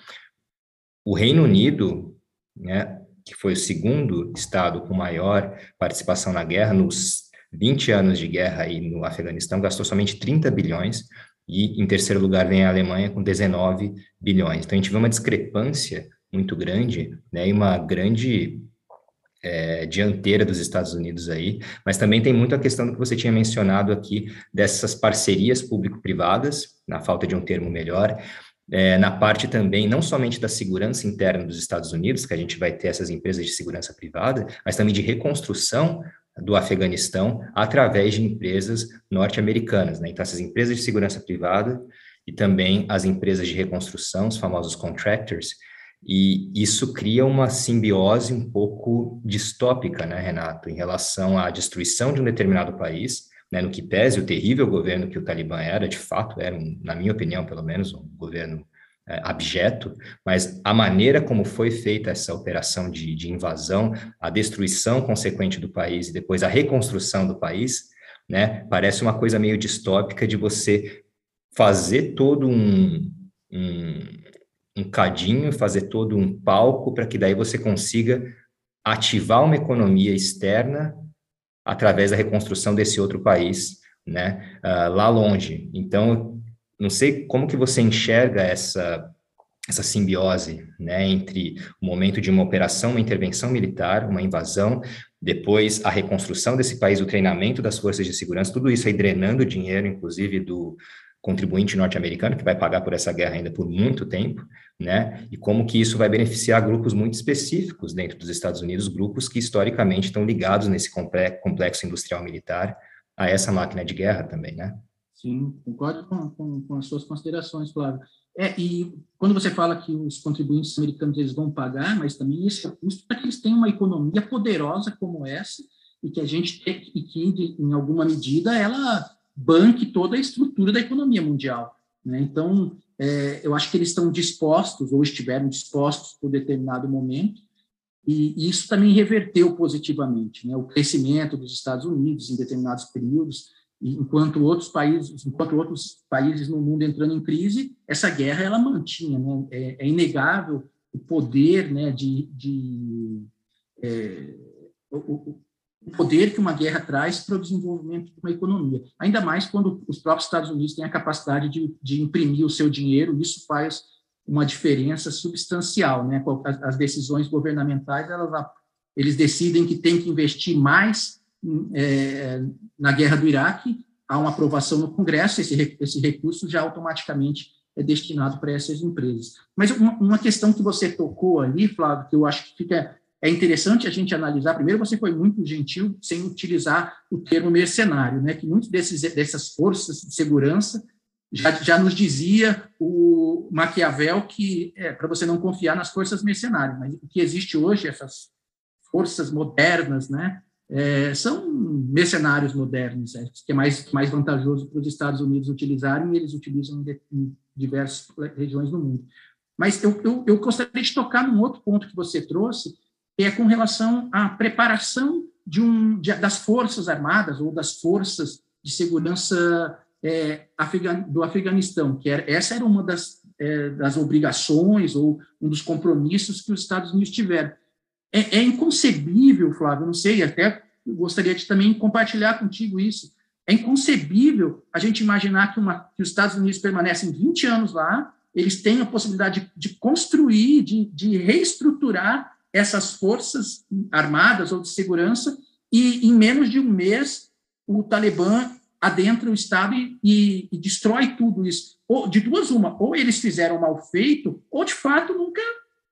o Reino Unido, né, que foi o segundo estado com maior participação na guerra, nos 20 anos de guerra aí no Afeganistão, gastou somente 30 bilhões, e em terceiro lugar vem a Alemanha com 19 bilhões. Então a gente vê uma discrepância muito grande, né, e uma grande é, dianteira dos Estados Unidos aí, mas também tem muito a questão do que você tinha mencionado aqui, dessas parcerias público-privadas, na falta de um termo melhor, é, na parte também, não somente da segurança interna dos Estados Unidos, que a gente vai ter essas empresas de segurança privada, mas também de reconstrução do Afeganistão através de empresas norte-americanas. Né? Então, essas empresas de segurança privada e também as empresas de reconstrução, os famosos contractors, e isso cria uma simbiose um pouco distópica, né, Renato, em relação à destruição de um determinado país, né, no que pese o terrível governo que o Talibã era, de fato, era, um, na minha opinião, pelo menos, um governo é, abjeto, mas a maneira como foi feita essa operação de, de invasão, a destruição consequente do país e depois a reconstrução do país, né, parece uma coisa meio distópica de você fazer todo um, um um cadinho, fazer todo um palco para que daí você consiga ativar uma economia externa através da reconstrução desse outro país, né, uh, lá longe. Então, não sei como que você enxerga essa essa simbiose, né, entre o momento de uma operação, uma intervenção militar, uma invasão, depois a reconstrução desse país, o treinamento das forças de segurança, tudo isso aí drenando dinheiro, inclusive do, contribuinte norte-americano, que vai pagar por essa guerra ainda por muito tempo, né? E como que isso vai beneficiar grupos muito específicos dentro dos Estados Unidos, grupos que historicamente estão ligados nesse complexo industrial militar a essa máquina de guerra também, né? Sim, concordo com, com, com as suas considerações, Flávio. É, e quando você fala que os contribuintes americanos eles vão pagar, mas também isso é custo para que eles tenham uma economia poderosa como essa e que a gente e que em alguma medida ela banque toda a estrutura da economia mundial. Né? Então, é, eu acho que eles estão dispostos, ou estiveram dispostos por determinado momento, e isso também reverteu positivamente, né? O crescimento dos Estados Unidos em determinados períodos, enquanto outros países, enquanto outros países no mundo entrando em crise, essa guerra ela mantinha, né? É, é inegável o poder, né? De, de é, o, o poder que uma guerra traz para o desenvolvimento de uma economia. Ainda mais quando os próprios Estados Unidos têm a capacidade de, de imprimir o seu dinheiro, isso faz uma diferença substancial. Né? As, decisões governamentais, elas, eles decidem que tem que investir mais é, na guerra do Iraque, há uma aprovação no Congresso, esse, esse recurso já automaticamente é destinado para essas empresas. Mas uma, uma questão que você tocou ali, Flávio, que eu acho que fica é interessante a gente analisar. Primeiro, você foi muito gentil sem utilizar o termo mercenário, né? Que muitos desses dessas forças de segurança já, já nos dizia o Maquiavel que é para você não confiar nas forças mercenárias, mas o que existe hoje essas forças modernas, né? É, são mercenários modernos, é, que é mais mais vantajoso para os Estados Unidos utilizarem e eles utilizam em, em diversas regiões do mundo. Mas eu, eu, eu gostaria de tocar num outro ponto que você trouxe, é com relação à preparação de um, de, das forças armadas ou das forças de segurança é, do Afeganistão, que era, essa era uma das, é, das obrigações ou um dos compromissos que os Estados Unidos tiveram. É, é inconcebível, Flávio, não sei, até gostaria de também compartilhar contigo isso. É inconcebível a gente imaginar que, uma, que os Estados Unidos permanecem 20 anos lá, eles têm a possibilidade de, de construir, de, de reestruturar essas forças armadas ou de segurança e em menos de um mês o Talibã adentra o Estado e, e, e destrói tudo isso. Ou, de duas uma, ou eles fizeram mal feito, ou de fato nunca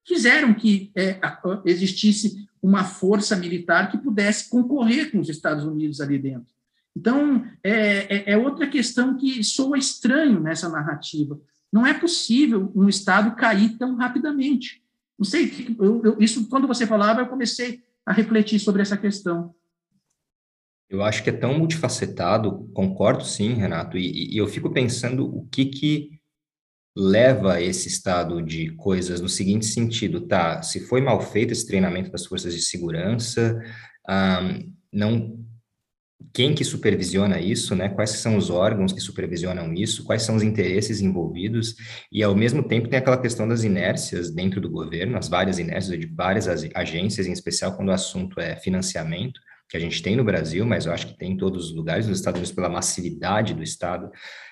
quiseram que é, existisse uma força militar que pudesse concorrer com os Estados Unidos ali dentro. Então, é, é, é outra questão que soa estranho nessa narrativa. Não é possível um Estado cair tão rapidamente. Não sei, eu, eu, isso quando você falava, eu comecei a refletir sobre essa questão. Eu acho que é tão multifacetado, concordo sim, Renato, e, e eu fico pensando o que que leva a esse estado de coisas no seguinte sentido, tá? Se foi mal feito esse treinamento das forças de segurança, um, não quem que supervisiona isso, né? Quais são os órgãos que supervisionam isso? Quais são os interesses envolvidos? E ao mesmo tempo tem aquela questão das inércias dentro do governo, as várias inércias de várias agências, em especial quando o assunto é financiamento que a gente tem no Brasil, mas eu acho que tem em todos os lugares, nos Estados Unidos, pela massividade do Estado,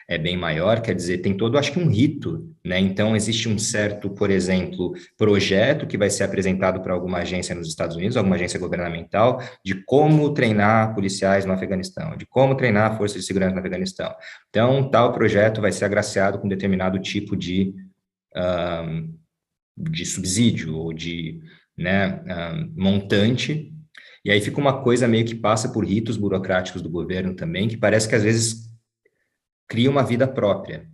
é bem maior, quer dizer, tem todo, acho que um rito, né? Então, existe um certo, por exemplo, projeto que vai ser apresentado para alguma agência nos Estados Unidos, alguma agência governamental, de como treinar policiais no Afeganistão, de como treinar forças de segurança no Afeganistão. Então, tal projeto vai ser agraciado com determinado tipo de, um, de subsídio ou de né, um, montante e aí fica uma coisa meio que passa por ritos burocráticos do governo também, que parece que às vezes cria uma vida própria.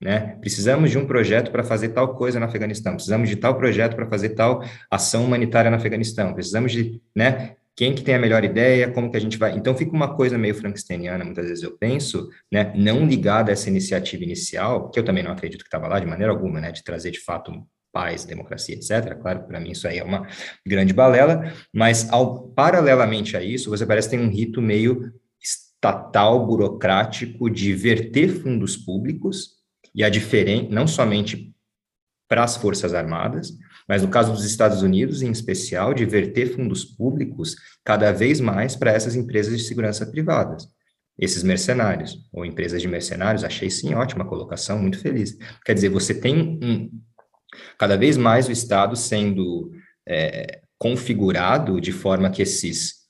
Né? Precisamos de um projeto para fazer tal coisa no Afeganistão, precisamos de tal projeto para fazer tal ação humanitária no Afeganistão, precisamos de, né? Quem que tem a melhor ideia, como que a gente vai... Então fica uma coisa meio frankensteiniana, muitas vezes eu penso, né? Não ligada a essa iniciativa inicial, que eu também não acredito que estava lá de maneira alguma, né? De trazer de fato paz, democracia, etc. Claro, para mim isso aí é uma grande balela, mas ao, paralelamente a isso, você parece ter um rito meio estatal, burocrático de verter fundos públicos e a diferente, não somente para as Forças Armadas, mas no caso dos Estados Unidos, em especial, de verter fundos públicos cada vez mais para essas empresas de segurança privadas esses mercenários, ou empresas de mercenários, achei sim ótima colocação, muito feliz. Quer dizer, você tem um, cada vez mais o Estado sendo é, configurado de forma que esses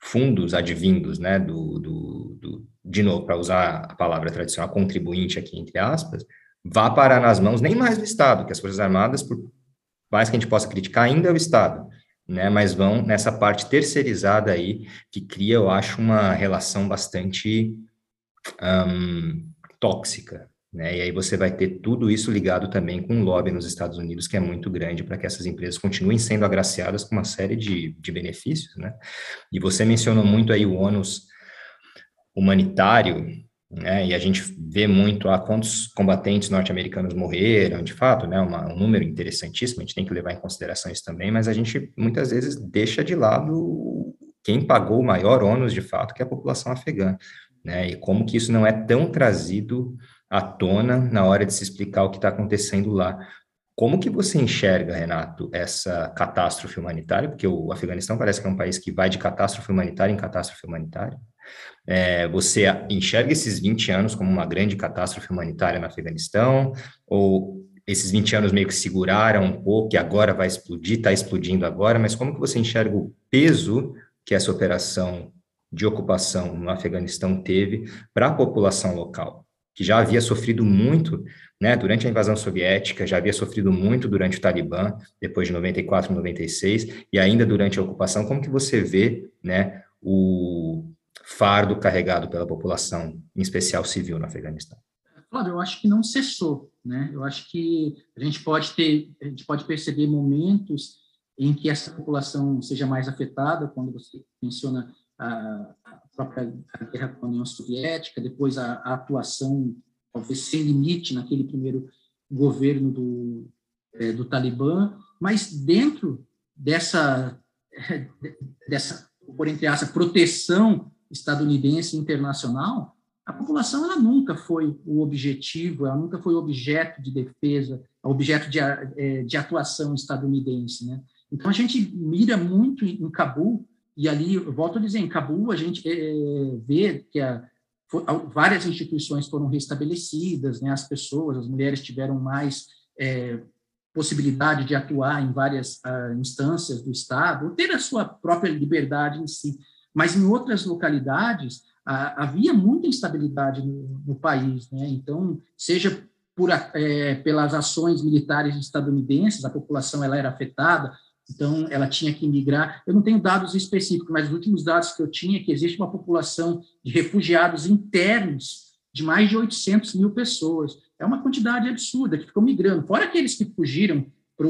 fundos advindos, né, do, do, do de novo, para usar a palavra tradicional, contribuinte aqui, entre aspas, vá parar nas mãos nem mais do Estado, que as Forças Armadas, por mais que a gente possa criticar, ainda é o Estado, né, mas vão nessa parte terceirizada aí, que cria, eu acho, uma relação bastante um, tóxica, né? E aí você vai ter tudo isso ligado também com o lobby nos Estados Unidos, que é muito grande para que essas empresas continuem sendo agraciadas com uma série de, de benefícios. Né? E você mencionou muito aí o ônus humanitário, né? e a gente vê muito a quantos combatentes norte-americanos morreram, de fato, né? Uma, um número interessantíssimo, a gente tem que levar em consideração isso também, mas a gente muitas vezes deixa de lado quem pagou o maior ônus, de fato, que é a população afegã. Né? E como que isso não é tão trazido à tona na hora de se explicar o que está acontecendo lá. Como que você enxerga, Renato, essa catástrofe humanitária? Porque o Afeganistão parece que é um país que vai de catástrofe humanitária em catástrofe humanitária. É, você enxerga esses 20 anos como uma grande catástrofe humanitária no Afeganistão? Ou esses 20 anos meio que seguraram um pouco e agora vai explodir, está explodindo agora, mas como que você enxerga o peso que essa operação de ocupação no Afeganistão teve para a população local? Que já havia sofrido muito né, durante a invasão soviética, já havia sofrido muito durante o Talibã, depois de 94, 96, e ainda durante a ocupação, como que você vê né, o fardo carregado pela população, em especial civil, no Afeganistão? Flávio, eu acho que não cessou, né? Eu acho que a gente pode ter, a gente pode perceber momentos em que essa população seja mais afetada, quando você menciona a, própria guerra com a União Soviética, depois a, a atuação, talvez sem limite, naquele primeiro governo do, é, do Talibã, mas dentro dessa, dessa por entre aspas, proteção estadunidense internacional, a população ela nunca foi o objetivo, ela nunca foi objeto de defesa, objeto de, é, de atuação estadunidense. Né? Então, a gente mira muito em Cabul e ali, volto a dizer, em Cabul, a gente é, vê que a, várias instituições foram restabelecidas, né? as pessoas, as mulheres tiveram mais é, possibilidade de atuar em várias uh, instâncias do Estado, ter a sua própria liberdade em si. Mas em outras localidades, havia muita instabilidade no, no país. Né? Então, seja por, é, pelas ações militares estadunidenses, a população ela era afetada, então ela tinha que migrar. Eu não tenho dados específicos, mas os últimos dados que eu tinha é que existe uma população de refugiados internos de mais de 800 mil pessoas. É uma quantidade absurda que ficam migrando. Fora aqueles que fugiram para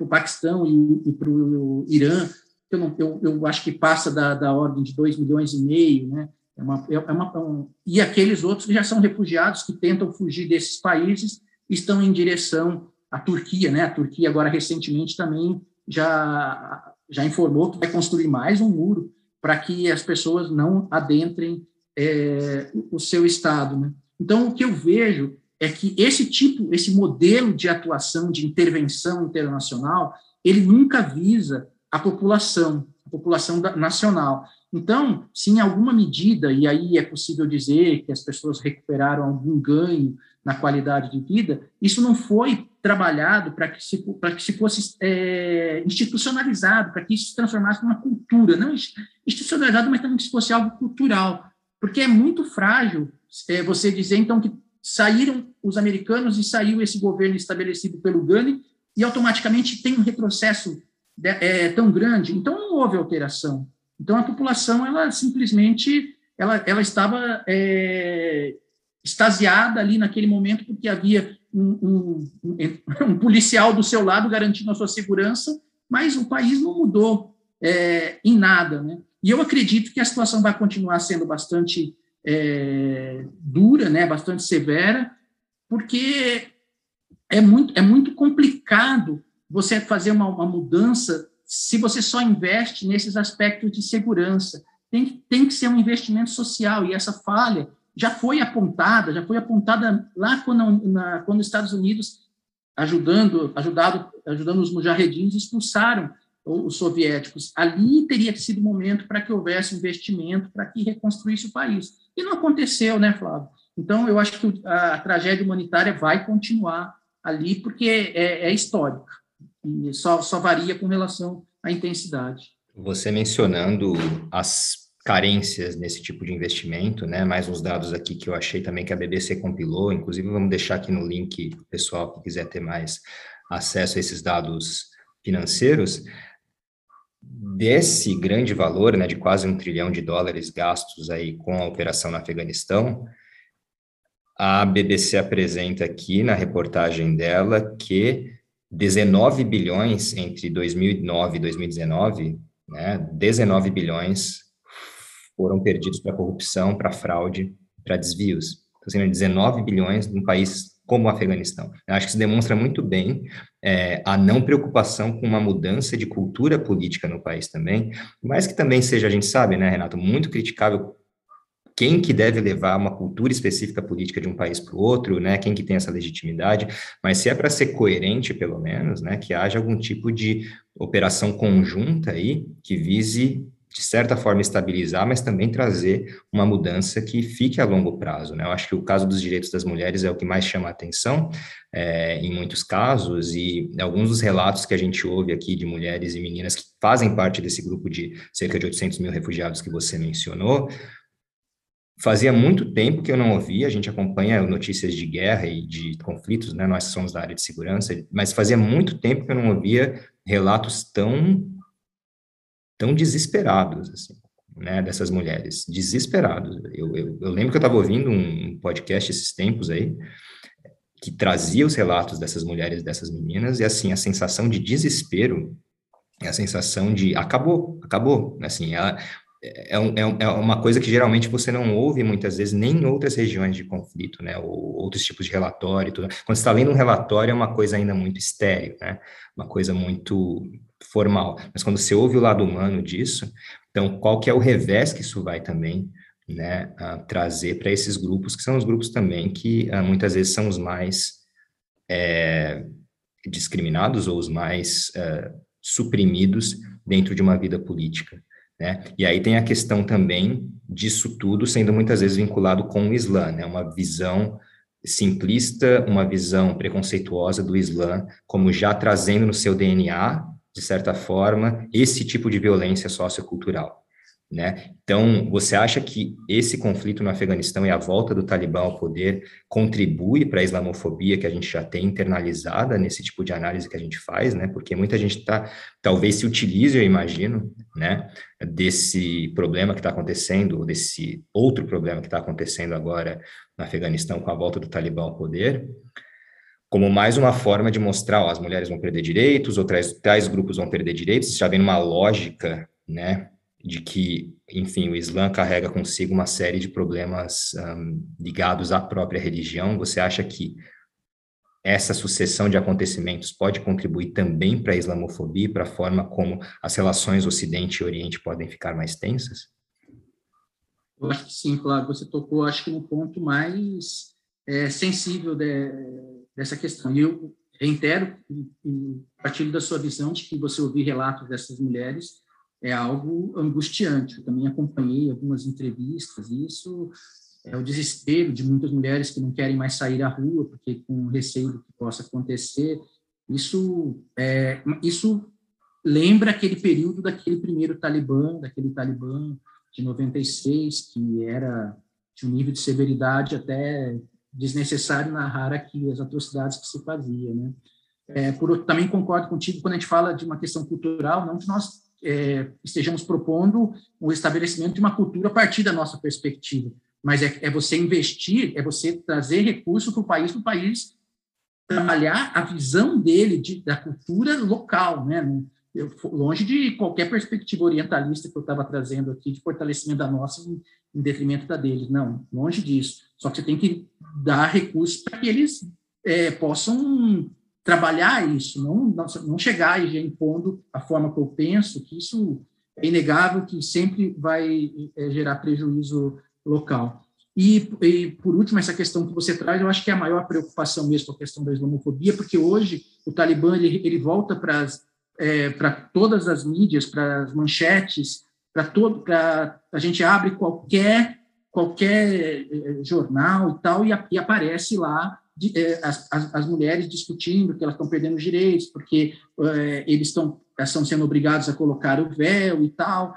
o Paquistão e, e para o Irã, eu, não, eu, eu, acho que passa da, da ordem de 2 milhões e meio, né? É uma, é, é uma, é um, e aqueles outros que já são refugiados, que tentam fugir desses países, estão em direção à Turquia. Né? A Turquia, agora, recentemente, também já, já informou que vai construir mais um muro para que as pessoas não adentrem é, o seu Estado. Né? Então, o que eu vejo é que esse tipo, esse modelo de atuação, de intervenção internacional, ele nunca visa a população, a população nacional. Então, se em alguma medida, e aí é possível dizer que as pessoas recuperaram algum ganho na qualidade de vida, isso não foi trabalhado para que se, que se fosse é, institucionalizado, para que isso se transformasse numa cultura, não institucionalizado, mas também que fosse algo cultural, porque é muito frágil é, você dizer, então, que saíram os americanos e saiu esse governo estabelecido pelo Gandhi e automaticamente tem um retrocesso de, é, tão grande. Então, não houve alteração. Então, a população, ela simplesmente, ela, ela estava é, extasiada ali naquele momento, porque havia um, um, um, policial do seu lado garantindo a sua segurança, mas o país não mudou é, em nada. Né? E eu acredito que a situação vai continuar sendo bastante é, dura, né, bastante severa, porque é muito, é muito complicado você fazer uma, uma mudança se você só investe nesses aspectos de segurança. Tem tem que ser um investimento social, e essa falha já foi apontada, já foi apontada lá quando, na, quando os Estados Unidos, ajudando, ajudado, ajudando os mujahedins, expulsaram os soviéticos. Ali teria sido o momento para que houvesse investimento, para que reconstruísse o país. E não aconteceu, né, Flávio? Então, eu acho que a tragédia humanitária vai continuar ali, porque é, é histórica só, só varia com relação à intensidade. Você mencionando as carências nesse tipo de investimento, né? Mais uns dados aqui que eu achei também que a BBC compilou, inclusive vamos deixar aqui no link o pessoal que quiser ter mais acesso a esses dados financeiros. Desse grande valor, né, de quase um trilhão de dólares gastos aí com a operação no Afeganistão, a BBC apresenta aqui na reportagem dela que 19 bilhões entre 2009 e 2019, né, 19 bilhões foram perdidos para corrupção, para fraude, para desvios. Então, sendo 19 bilhões num país como o Afeganistão. Eu acho que isso demonstra muito bem é, a não preocupação com uma mudança de cultura política no país também, mas que também seja, a gente sabe, né, Renato, muito criticável quem que deve levar uma cultura específica política de um país para o outro, né? Quem que tem essa legitimidade, mas se é para ser coerente, pelo menos, né? Que haja algum tipo de operação conjunta aí que vise de certa forma estabilizar, mas também trazer uma mudança que fique a longo prazo. Né? Eu acho que o caso dos direitos das mulheres é o que mais chama a atenção é, em muitos casos, e alguns dos relatos que a gente ouve aqui de mulheres e meninas que fazem parte desse grupo de cerca de 800 mil refugiados que você mencionou, Fazia muito tempo que eu não ouvia, a gente acompanha notícias de guerra e de conflitos, né? Nós somos da área de segurança, mas fazia muito tempo que eu não ouvia relatos tão tão desesperados, assim, né? Dessas mulheres, desesperados. Eu, eu, eu lembro que eu estava ouvindo um podcast esses tempos aí que trazia os relatos dessas mulheres, dessas meninas, e assim a sensação de desespero a sensação de acabou, acabou, assim, ela, é, um, é, é, uma coisa que geralmente você não ouve muitas vezes nem em outras regiões de conflito, né, ou outros tipos de relatório. Tudo. Quando você está lendo um relatório é uma coisa ainda muito estéreo, né, uma coisa muito formal. Mas quando você ouve o lado humano disso, então qual que é o revés que isso vai também, né, trazer para esses grupos que são os grupos também que ah, muitas vezes são os mais é, discriminados ou os mais é, suprimidos dentro de uma vida política. Né? E aí tem a questão também disso tudo sendo muitas vezes vinculado com o Islã, né? uma visão simplista, uma visão preconceituosa do Islã, como já trazendo no seu DNA, de certa forma, esse tipo de violência sociocultural. Né? Então, você acha que esse conflito no Afeganistão e a volta do Talibã ao poder contribui para a islamofobia que a gente já tem internalizada nesse tipo de análise que a gente faz, né? Porque muita gente está, talvez se utilize, eu imagino, né, desse problema que está acontecendo, ou desse outro problema que está acontecendo agora no Afeganistão com a volta do Talibã ao poder, como mais uma forma de mostrar, ó, as mulheres vão perder direitos, ou tais, tais grupos vão perder direitos, já vem uma lógica, né, de que, enfim, o Islã carrega consigo uma série de problemas um, ligados à própria religião. Você acha que essa sucessão de acontecimentos pode contribuir também para a islamofobia, para a forma como as relações Ocidente e Oriente podem ficar mais tensas? Eu acho que sim, claro. Você tocou, acho que no ponto mais é, sensível de, dessa questão. E eu reitero e partilho da sua visão de que você ouvir relatos dessas mulheres é algo angustiante. Eu também acompanhei algumas entrevistas, isso é o desespero de muitas mulheres que não querem mais sair à rua, porque com receio do que possa acontecer. Isso, é, isso lembra aquele período daquele primeiro Talibã, daquele Talibã de 96, que era de um nível de severidade até desnecessário narrar aqui as atrocidades que se fazia, né? É, por, também concordo contigo quando a gente fala de uma questão cultural, não que nós é, estejamos propondo o estabelecimento de uma cultura a partir da nossa perspectiva, mas é, é você investir, é você trazer recursos para o país, para o país trabalhar a visão dele de, da cultura local, né? Eu, longe de qualquer perspectiva orientalista que eu estava trazendo aqui de fortalecimento da nossa em, em detrimento da deles, não, longe disso. Só que você tem que dar recursos para que eles é, possam trabalhar isso, não, não, não chegar e já impondo a forma que eu penso, que isso é inegável que sempre vai é, gerar prejuízo local. E, e, por último, essa questão que você traz, eu acho que é a maior preocupação mesmo, a questão da islamofobia, porque hoje o Talibã ele, ele volta para é, todas as mídias, para as manchetes, para todo, a gente abre qualquer qualquer é, jornal e tal e, e aparece lá é, as, as, as, mulheres discutindo que elas estão perdendo os direitos, porque é, eles estão, estão sendo obrigados a colocar o véu e tal.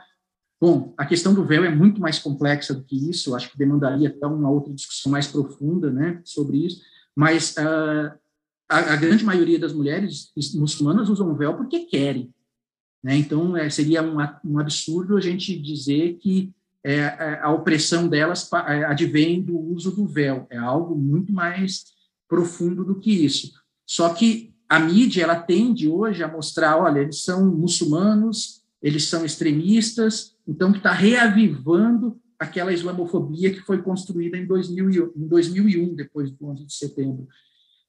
Bom, a questão do véu é muito mais complexa do que isso, acho que demandaria até uma outra discussão mais profunda né, sobre isso, mas uh, a, a, grande maioria das mulheres muçulmanas usam véu porque querem. Né? Então, é, seria um, um absurdo a gente dizer que é, a opressão delas advém do uso do véu, é algo muito mais profundo do que isso. Só que a mídia ela tende hoje a mostrar, olha, eles são muçulmanos, eles são extremistas, então está reavivando aquela islamofobia que foi construída em, 2000, em 2001, depois do 11 de setembro.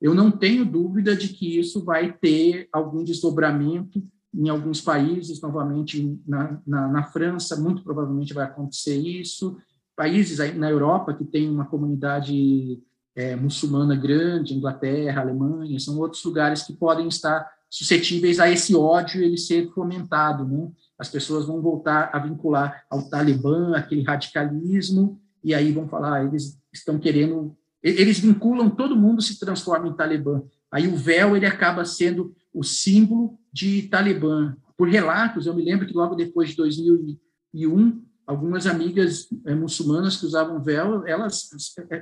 Eu não tenho dúvida de que isso vai ter algum desdobramento em alguns países, novamente na, na, na França, muito provavelmente vai acontecer isso. Países aí na Europa que tem uma comunidade é, muçulmana grande, Inglaterra, Alemanha, são outros lugares que podem estar suscetíveis a esse ódio ele ser fomentado, né? As pessoas vão voltar a vincular ao Talibã, aquele radicalismo, e aí vão falar, ah, eles estão querendo, eles vinculam todo mundo se transforma em Talibã. Aí o véu ele acaba sendo o símbolo de Talibã. Por relatos, eu me lembro que logo depois de 2001 algumas amigas é, muçulmanas que usavam véu, elas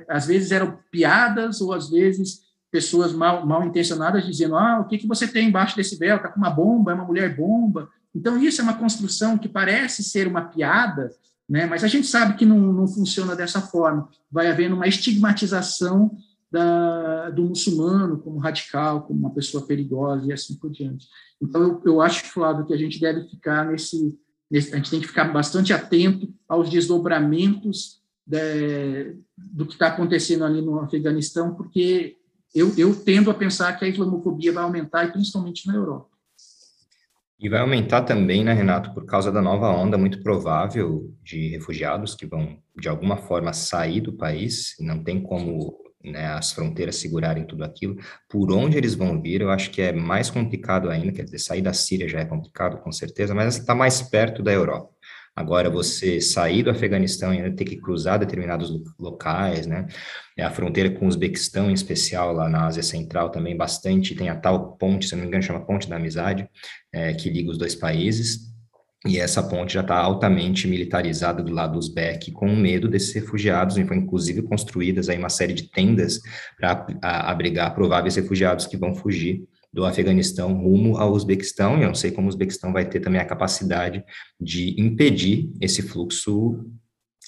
às vezes eram piadas ou às vezes pessoas mal, mal intencionadas dizendo: ah, o que, que você tem embaixo desse véu? Está com uma bomba, é uma mulher bomba. Então, isso é uma construção que parece ser uma piada, né? mas a gente sabe que não, não funciona dessa forma. Vai havendo uma estigmatização da, do muçulmano como radical, como uma pessoa perigosa e assim por diante. Então, eu, eu acho, Flávio, que a gente deve ficar nesse, a gente tem que ficar bastante atento aos desdobramentos de, do que está acontecendo ali no Afeganistão, porque eu, eu tendo a pensar que a islamofobia vai aumentar, e principalmente na Europa. E vai aumentar também, né, Renato, por causa da nova onda muito provável de refugiados que vão, de alguma forma, sair do país. Não tem como né, as fronteiras segurarem tudo aquilo, por onde eles vão vir, eu acho que é mais complicado ainda, quer dizer, sair da Síria já é complicado, com certeza, mas está mais perto da Europa. Agora, você sair do Afeganistão e ainda ter que cruzar determinados locais, né? A fronteira com o Uzbequistão, em especial, lá na Ásia Central, também bastante. Tem a tal ponte, se não me engano, chama Ponte da Amizade, é, que liga os dois países. E essa ponte já está altamente militarizada do lado Uzbek, com medo desses refugiados, e foi inclusive construídas aí uma série de tendas para abrigar prováveis refugiados que vão fugir do Afeganistão rumo ao Uzbequistão, e eu não sei como o Uzbequistão vai ter também a capacidade de impedir esse fluxo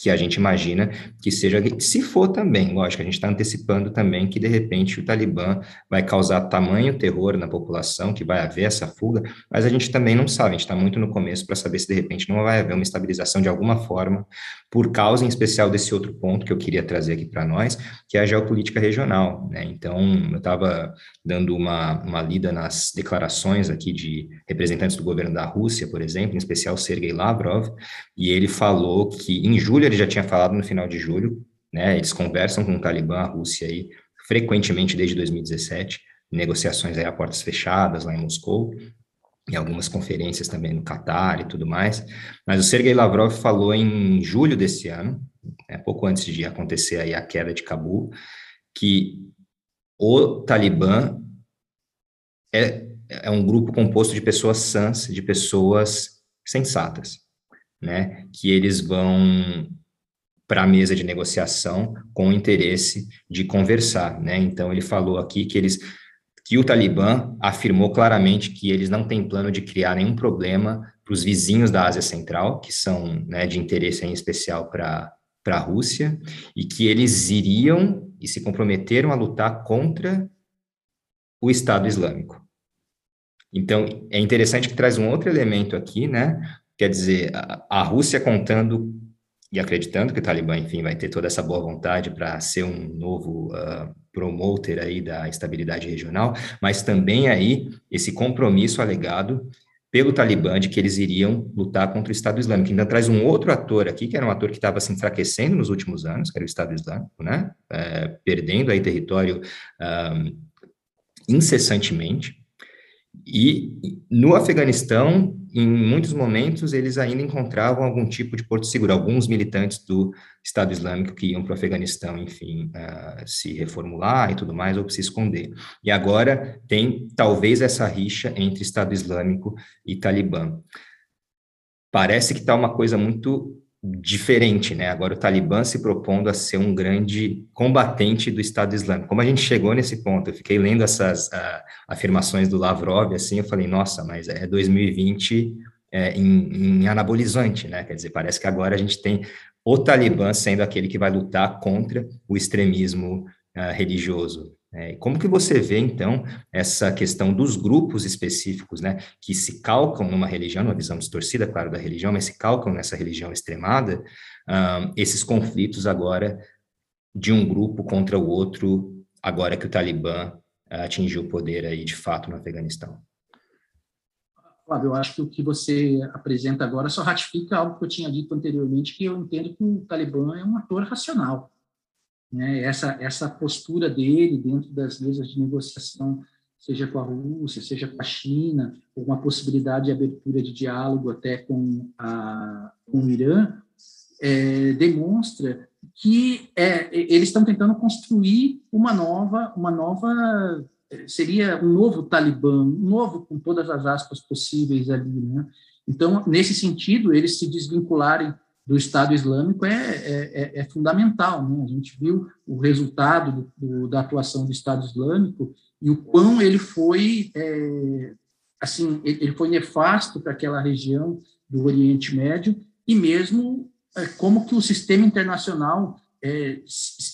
que a gente imagina que seja, se for também, lógico, a gente está antecipando também que de repente o Talibã vai causar tamanho terror na população, que vai haver essa fuga, mas a gente também não sabe, a gente está muito no começo para saber se de repente não vai haver uma estabilização de alguma forma, por causa em especial desse outro ponto que eu queria trazer aqui para nós, que é a geopolítica regional, né? Então, eu estava dando uma, uma lida nas declarações aqui de representantes do governo da Rússia, por exemplo, em especial Sergei Lavrov, e ele falou que em julho ele já tinha falado no final de julho, né? Eles conversam com o Talibã, a Rússia aí, frequentemente desde 2017, negociações aí a portas fechadas lá em Moscou, em algumas conferências também no Catar e tudo mais. Mas o Sergei Lavrov falou em julho desse ano, né, pouco antes de acontecer aí a queda de Cabul, que o Talibã é, é um grupo composto de pessoas sãs, de pessoas sensatas, né? Que eles vão para a mesa de negociação com o interesse de conversar, né? Então ele falou aqui que eles que o Talibã afirmou claramente que eles não têm plano de criar nenhum problema para os vizinhos da Ásia Central, que são né, de interesse em especial para a Rússia, e que eles iriam e se comprometeram a lutar contra o Estado Islâmico. Então, é interessante que traz um outro elemento aqui, né? Quer dizer, a, Rússia contando e acreditando que o Talibã, enfim, vai ter toda essa boa vontade para ser um novo uh, promoter aí da estabilidade regional, mas também aí esse compromisso alegado pelo Talibã de que eles iriam lutar contra o Estado Islâmico. Ainda traz um outro ator aqui, que era um ator que estava se enfraquecendo nos últimos anos, que era o Estado Islâmico, né? É, perdendo aí território um, incessantemente. E no Afeganistão, em muitos momentos, eles ainda encontravam algum tipo de porto seguro. Alguns militantes do Estado Islâmico que iam para o Afeganistão, enfim, uh, se reformular e tudo mais, ou se esconder. E agora tem talvez essa rixa entre Estado Islâmico e Talibã. Parece que está uma coisa muito diferente, né? Agora o Talibã se propondo a ser um grande combatente do Estado Islâmico. Como a gente chegou nesse ponto? Eu fiquei lendo essas uh, afirmações do Lavrov, assim, eu falei, nossa, mas é 2020 é, em, em anabolizante, né? Quer dizer, parece que agora a gente tem o Talibã sendo aquele que vai lutar contra o extremismo uh, religioso. É, como que você vê, então, essa questão dos grupos específicos, né, que se calcam numa religião, numa visão distorcida, claro, da religião, mas se calcam nessa religião extremada, um, esses conflitos agora de um grupo contra o outro, agora que o Talibã uh, atingiu o poder aí, de fato, no Afeganistão? Flávio, eu acho que o que você apresenta agora só ratifica algo que eu tinha dito anteriormente, que eu entendo que o Talibã é um ator racional né, essa, essa postura dele dentro das mesas de negociação, seja com a Rússia, seja com a China, ou uma possibilidade de abertura de diálogo até com, a, com o Irã, é, demonstra que é, eles estão tentando construir uma nova, uma nova seria um novo Talibã, um novo com todas as aspas possíveis ali, né? Então, nesse sentido, eles se desvincularem do Estado Islâmico é, é, é, é fundamental. Né? A gente viu o resultado do, do, da atuação do Estado Islâmico e o quão ele foi é, assim ele foi nefasto para aquela região do Oriente Médio e mesmo é, como que o sistema internacional é,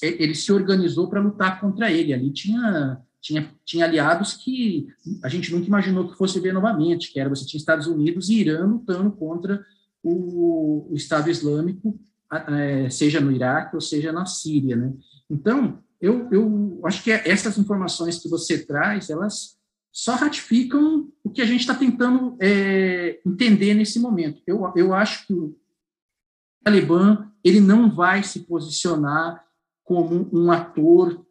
ele se organizou para lutar contra ele. Ali tinha tinha, tinha aliados que a gente nunca imaginou que fosse ver novamente, que era você tinha Estados Unidos e Irã lutando contra o, o Estado Islâmico, é, seja no Iraque ou seja na Síria. Né? Então, eu, eu acho que essas informações que você traz, elas só ratificam o que a gente está tentando é, entender nesse momento. Eu, eu acho que o Talibã ele não vai se posicionar como um ator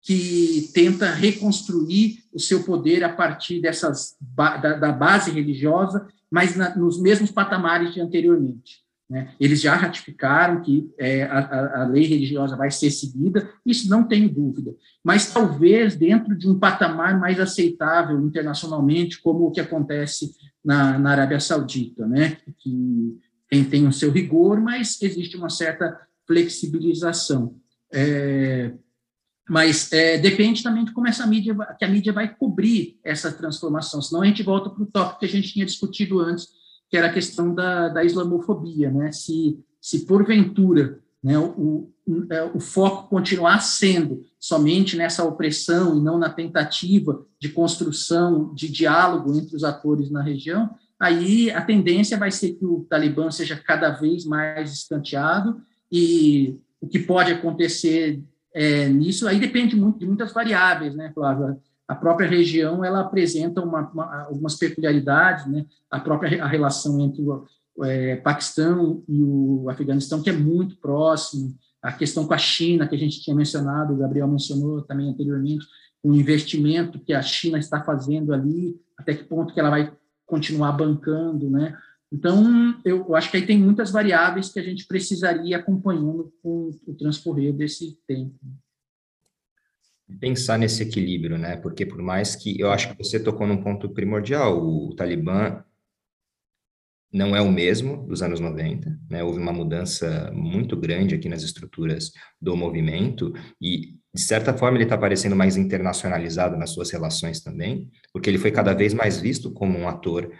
que tenta reconstruir o seu poder a partir dessas da, da base religiosa mas na, nos mesmos patamares de anteriormente. Né? Eles já ratificaram que é, a, a, lei religiosa vai ser seguida, isso não tenho dúvida. Mas talvez dentro de um patamar mais aceitável internacionalmente, como o que acontece na, na Arábia Saudita, né? que tem, tem o seu rigor, mas existe uma certa flexibilização. É, mas é, depende também de como essa mídia, que a mídia vai cobrir essa transformação, senão a gente volta para o tópico que a gente tinha discutido antes, que era a questão da, da islamofobia, né? Se, se porventura né, o, o, é, o foco continuar sendo somente nessa opressão e não na tentativa de construção de diálogo entre os atores na região, aí a tendência vai ser que o Talibã seja cada vez mais escanteado e o que pode acontecer é, nisso aí depende muito de muitas variáveis, né, Flávia? A própria região ela apresenta uma, uma, algumas peculiaridades, né? A própria a relação entre o é, Paquistão e o Afeganistão, que é muito próximo, a questão com a China, que a gente tinha mencionado, o Gabriel mencionou também anteriormente, o investimento que a China está fazendo ali, até que ponto que ela vai continuar bancando, né? Então, eu acho que aí tem muitas variáveis que a gente precisaria acompanhando com o transcorrer desse tempo pensar nesse equilíbrio, né? Porque por mais que eu acho que você tocou num ponto primordial, o, o Talibã não é o mesmo dos anos 90, né? Houve uma mudança muito grande aqui nas estruturas do movimento e de certa forma ele está parecendo mais internacionalizado nas suas relações também, porque ele foi cada vez mais visto como um ator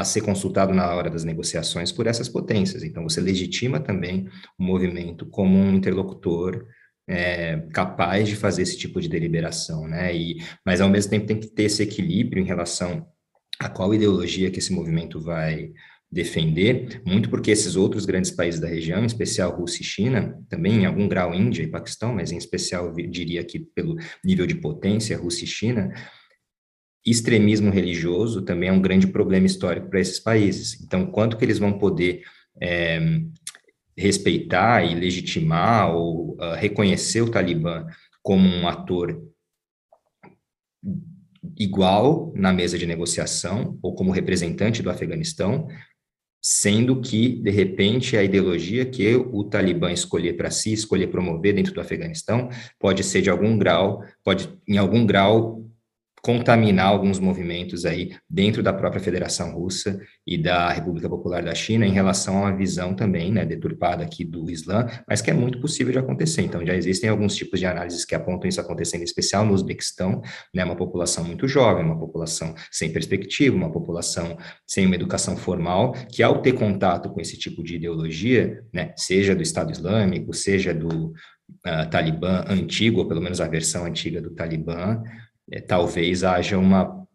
a ser consultado na hora das negociações por essas potências. Então você legitima também o movimento como um interlocutor é, capaz de fazer esse tipo de deliberação, né? E, mas ao mesmo tempo tem que ter esse equilíbrio em relação a qual ideologia que esse movimento vai defender, muito porque esses outros grandes países da região, em especial Rússia e China, também em algum grau Índia e Paquistão, mas em especial diria que pelo nível de potência Rússia e China, extremismo religioso também é um grande problema histórico para esses países. Então, quanto que eles vão poder é, respeitar e legitimar ou uh, reconhecer o Talibã como um ator igual na mesa de negociação ou como representante do Afeganistão, sendo que, de repente, a ideologia que o Talibã escolher para si, escolher promover dentro do Afeganistão, pode ser de algum grau, pode, em algum grau, contaminar alguns movimentos aí dentro da própria Federação Russa e da República Popular da China em relação a uma visão também, né, deturpada aqui do Islã, mas que é muito possível de acontecer. Então, já existem alguns tipos de análises que apontam isso acontecendo, em especial no Uzbequistão, né, uma população muito jovem, uma população sem perspectiva, uma população sem uma educação formal, que ao ter contato com esse tipo de ideologia, né, seja do Estado Islâmico, seja do uh, Talibã antigo, ou pelo menos a versão antiga do Talibã, é, talvez haja uma,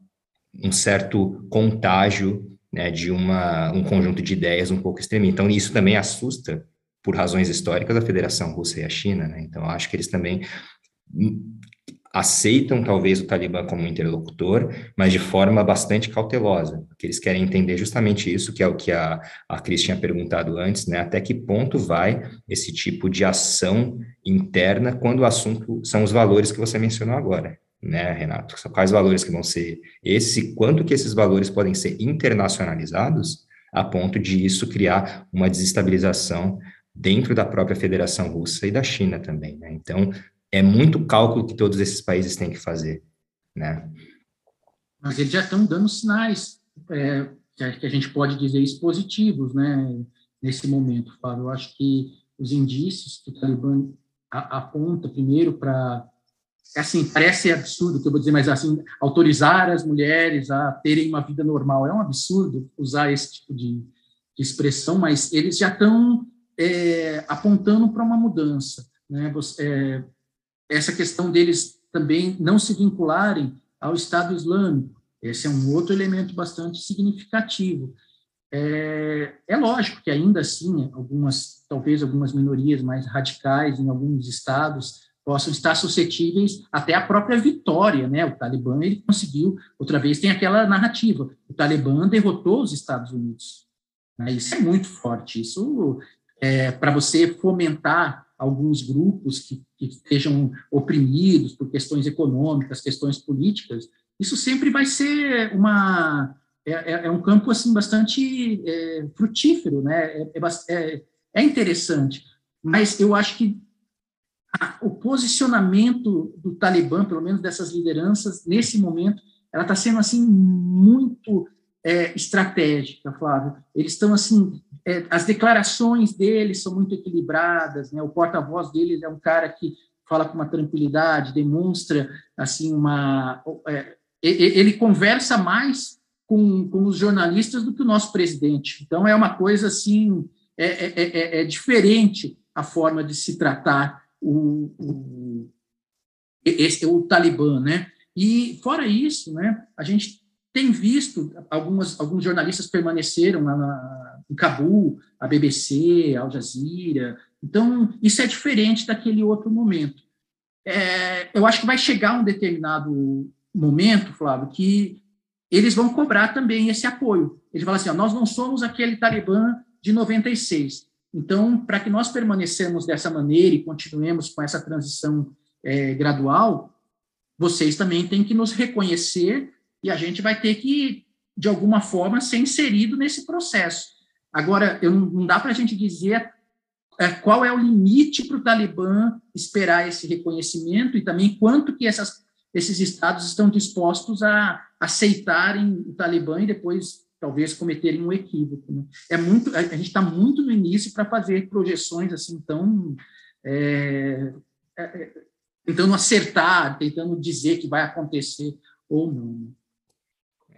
um certo contágio né, de uma, um conjunto de ideias um pouco extremista. Então, isso também assusta, por razões históricas, a Federação Russa e a China. Né? Então, acho que eles também aceitam talvez o Talibã como interlocutor, mas de forma bastante cautelosa, porque eles querem entender justamente isso, que é o que a, a Cris tinha perguntado antes, né? Até que ponto vai esse tipo de ação interna quando o assunto são os valores que você mencionou agora né, Renato? Quais valores que vão ser esse, quanto que esses valores podem ser internacionalizados a ponto de isso criar uma desestabilização dentro da própria Federação Russa e da China também, né? Então, é muito cálculo que todos esses países têm que fazer, né? Mas eles já estão dando sinais é, que a gente pode dizer expositivos, né, nesse momento, Fábio. Eu acho que os indícios que o Talibã aponta primeiro para assim, parece absurdo, que eu vou dizer, mas assim, autorizar as mulheres a terem uma vida normal é um absurdo usar esse tipo de, de expressão, mas eles já estão é, apontando para uma mudança, né? Você, é, essa questão deles também não se vincularem ao Estado Islâmico, esse é um outro elemento bastante significativo. É, é lógico que ainda assim algumas, talvez algumas minorias mais radicais em alguns estados possam estar suscetíveis até à própria vitória, né? O Talibã ele conseguiu outra vez tem aquela narrativa, o Talibã derrotou os Estados Unidos. Né? Isso é muito forte. Isso é para você fomentar alguns grupos que, que oprimidos por questões econômicas, questões políticas. Isso sempre vai ser uma é, é, um campo assim bastante é, frutífero, né? É, é, é, interessante, mas eu acho que o posicionamento do Talibã, pelo menos dessas lideranças, nesse momento, ela está sendo assim muito é, estratégica, Flávio. Eles estão assim, é, as declarações deles são muito equilibradas, né? O porta-voz deles é um cara que fala com uma tranquilidade, demonstra assim uma, é, ele conversa mais com, com os jornalistas do que o nosso presidente. Então é uma coisa assim, é, é, é, é diferente a forma de se tratar o, o, esse, o Talibã, né? E fora isso, né? A gente tem visto algumas alguns jornalistas permaneceram lá na, em Cabul, a BBC, Al Jazeera. Então isso é diferente daquele outro momento. É, eu acho que vai chegar um determinado momento, Flávio, que eles vão cobrar também esse apoio. Eles falam assim: ó, nós não somos aquele Talibã de 96. Então, para que nós permanecemos dessa maneira e continuemos com essa transição é, gradual, vocês também têm que nos reconhecer e a gente vai ter que, de alguma forma, ser inserido nesse processo. Agora, eu, não dá para a gente dizer é, qual é o limite para o Talibã esperar esse reconhecimento e também quanto que essas, esses estados estão dispostos a aceitarem o Talibã e depois talvez cometerem um equívoco. Né? É muito, a gente está muito no início para fazer projeções assim tão é, é, é, tentando acertar, tentando dizer que vai acontecer ou não. Né?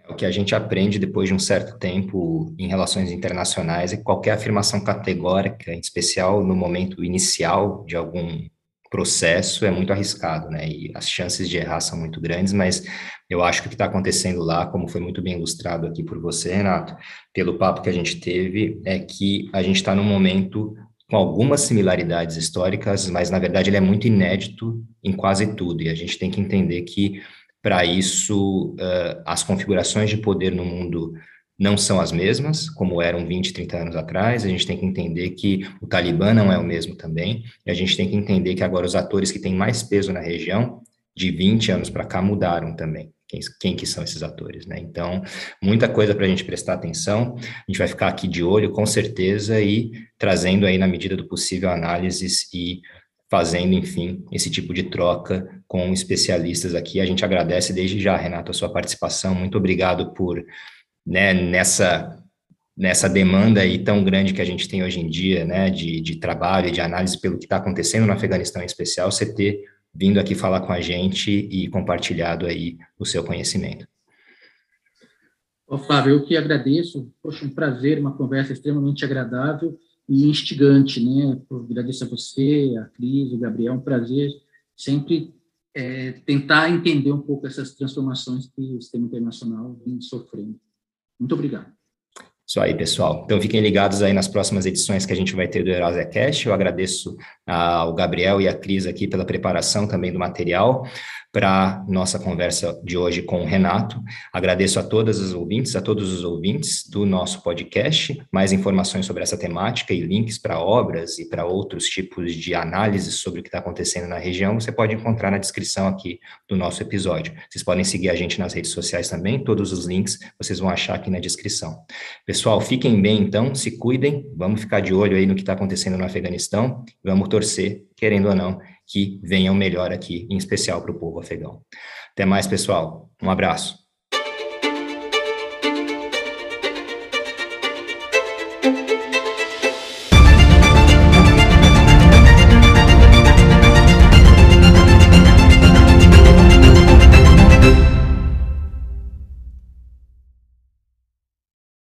O que a gente aprende depois de um certo tempo em relações internacionais é que qualquer afirmação categórica, em especial no momento inicial de algum processo, é muito arriscado, né? E as chances de errar são muito grandes, mas eu acho que o que está acontecendo lá, como foi muito bem ilustrado aqui por você, Renato, pelo papo que a gente teve, é que a gente está num momento com algumas similaridades históricas, mas na verdade ele é muito inédito em quase tudo, e a gente tem que entender que para isso, uh, as configurações de poder no mundo não são as mesmas, como eram 20, 30 anos atrás. A gente tem que entender que o Talibã não é o mesmo também. E a gente tem que entender que agora os atores que têm mais peso na região, de 20 anos para cá, mudaram também. Quem, quem, que são esses atores, né? Então, muita coisa para a gente prestar atenção. A gente vai ficar aqui de olho, com certeza, e trazendo aí, na medida do possível, análises e fazendo, enfim, esse tipo de troca com especialistas aqui. A gente agradece desde já, Renato, a sua participação. Muito obrigado por, né, nessa nessa demanda aí tão grande que a gente tem hoje em dia, né, de, de trabalho de análise pelo que está acontecendo no Afeganistão em especial, você ter vindo aqui falar com a gente e compartilhado aí o seu conhecimento. Ô, Flávio, eu que agradeço. Poxa, um prazer, uma conversa extremamente agradável e instigante, né? Eu agradeço a você, a Cris, o Gabriel, um prazer sempre é, tentar entender um pouco essas transformações que o sistema internacional vem sofrendo. Muito obrigado. Isso aí, pessoal. Então fiquem ligados aí nas próximas edições que a gente vai ter do Eurasia Cast. Eu agradeço ao Gabriel e à Cris aqui pela preparação também do material para nossa conversa de hoje com o Renato. Agradeço a todas as ouvintes, a todos os ouvintes do nosso podcast. Mais informações sobre essa temática e links para obras e para outros tipos de análises sobre o que está acontecendo na região, você pode encontrar na descrição aqui do nosso episódio. Vocês podem seguir a gente nas redes sociais também, todos os links vocês vão achar aqui na descrição. Pessoal, fiquem bem então, se cuidem, vamos ficar de olho aí no que está acontecendo no Afeganistão, vamos torcer, querendo ou não, que venham melhor aqui, em especial para o povo afegão. Até mais, pessoal. Um abraço.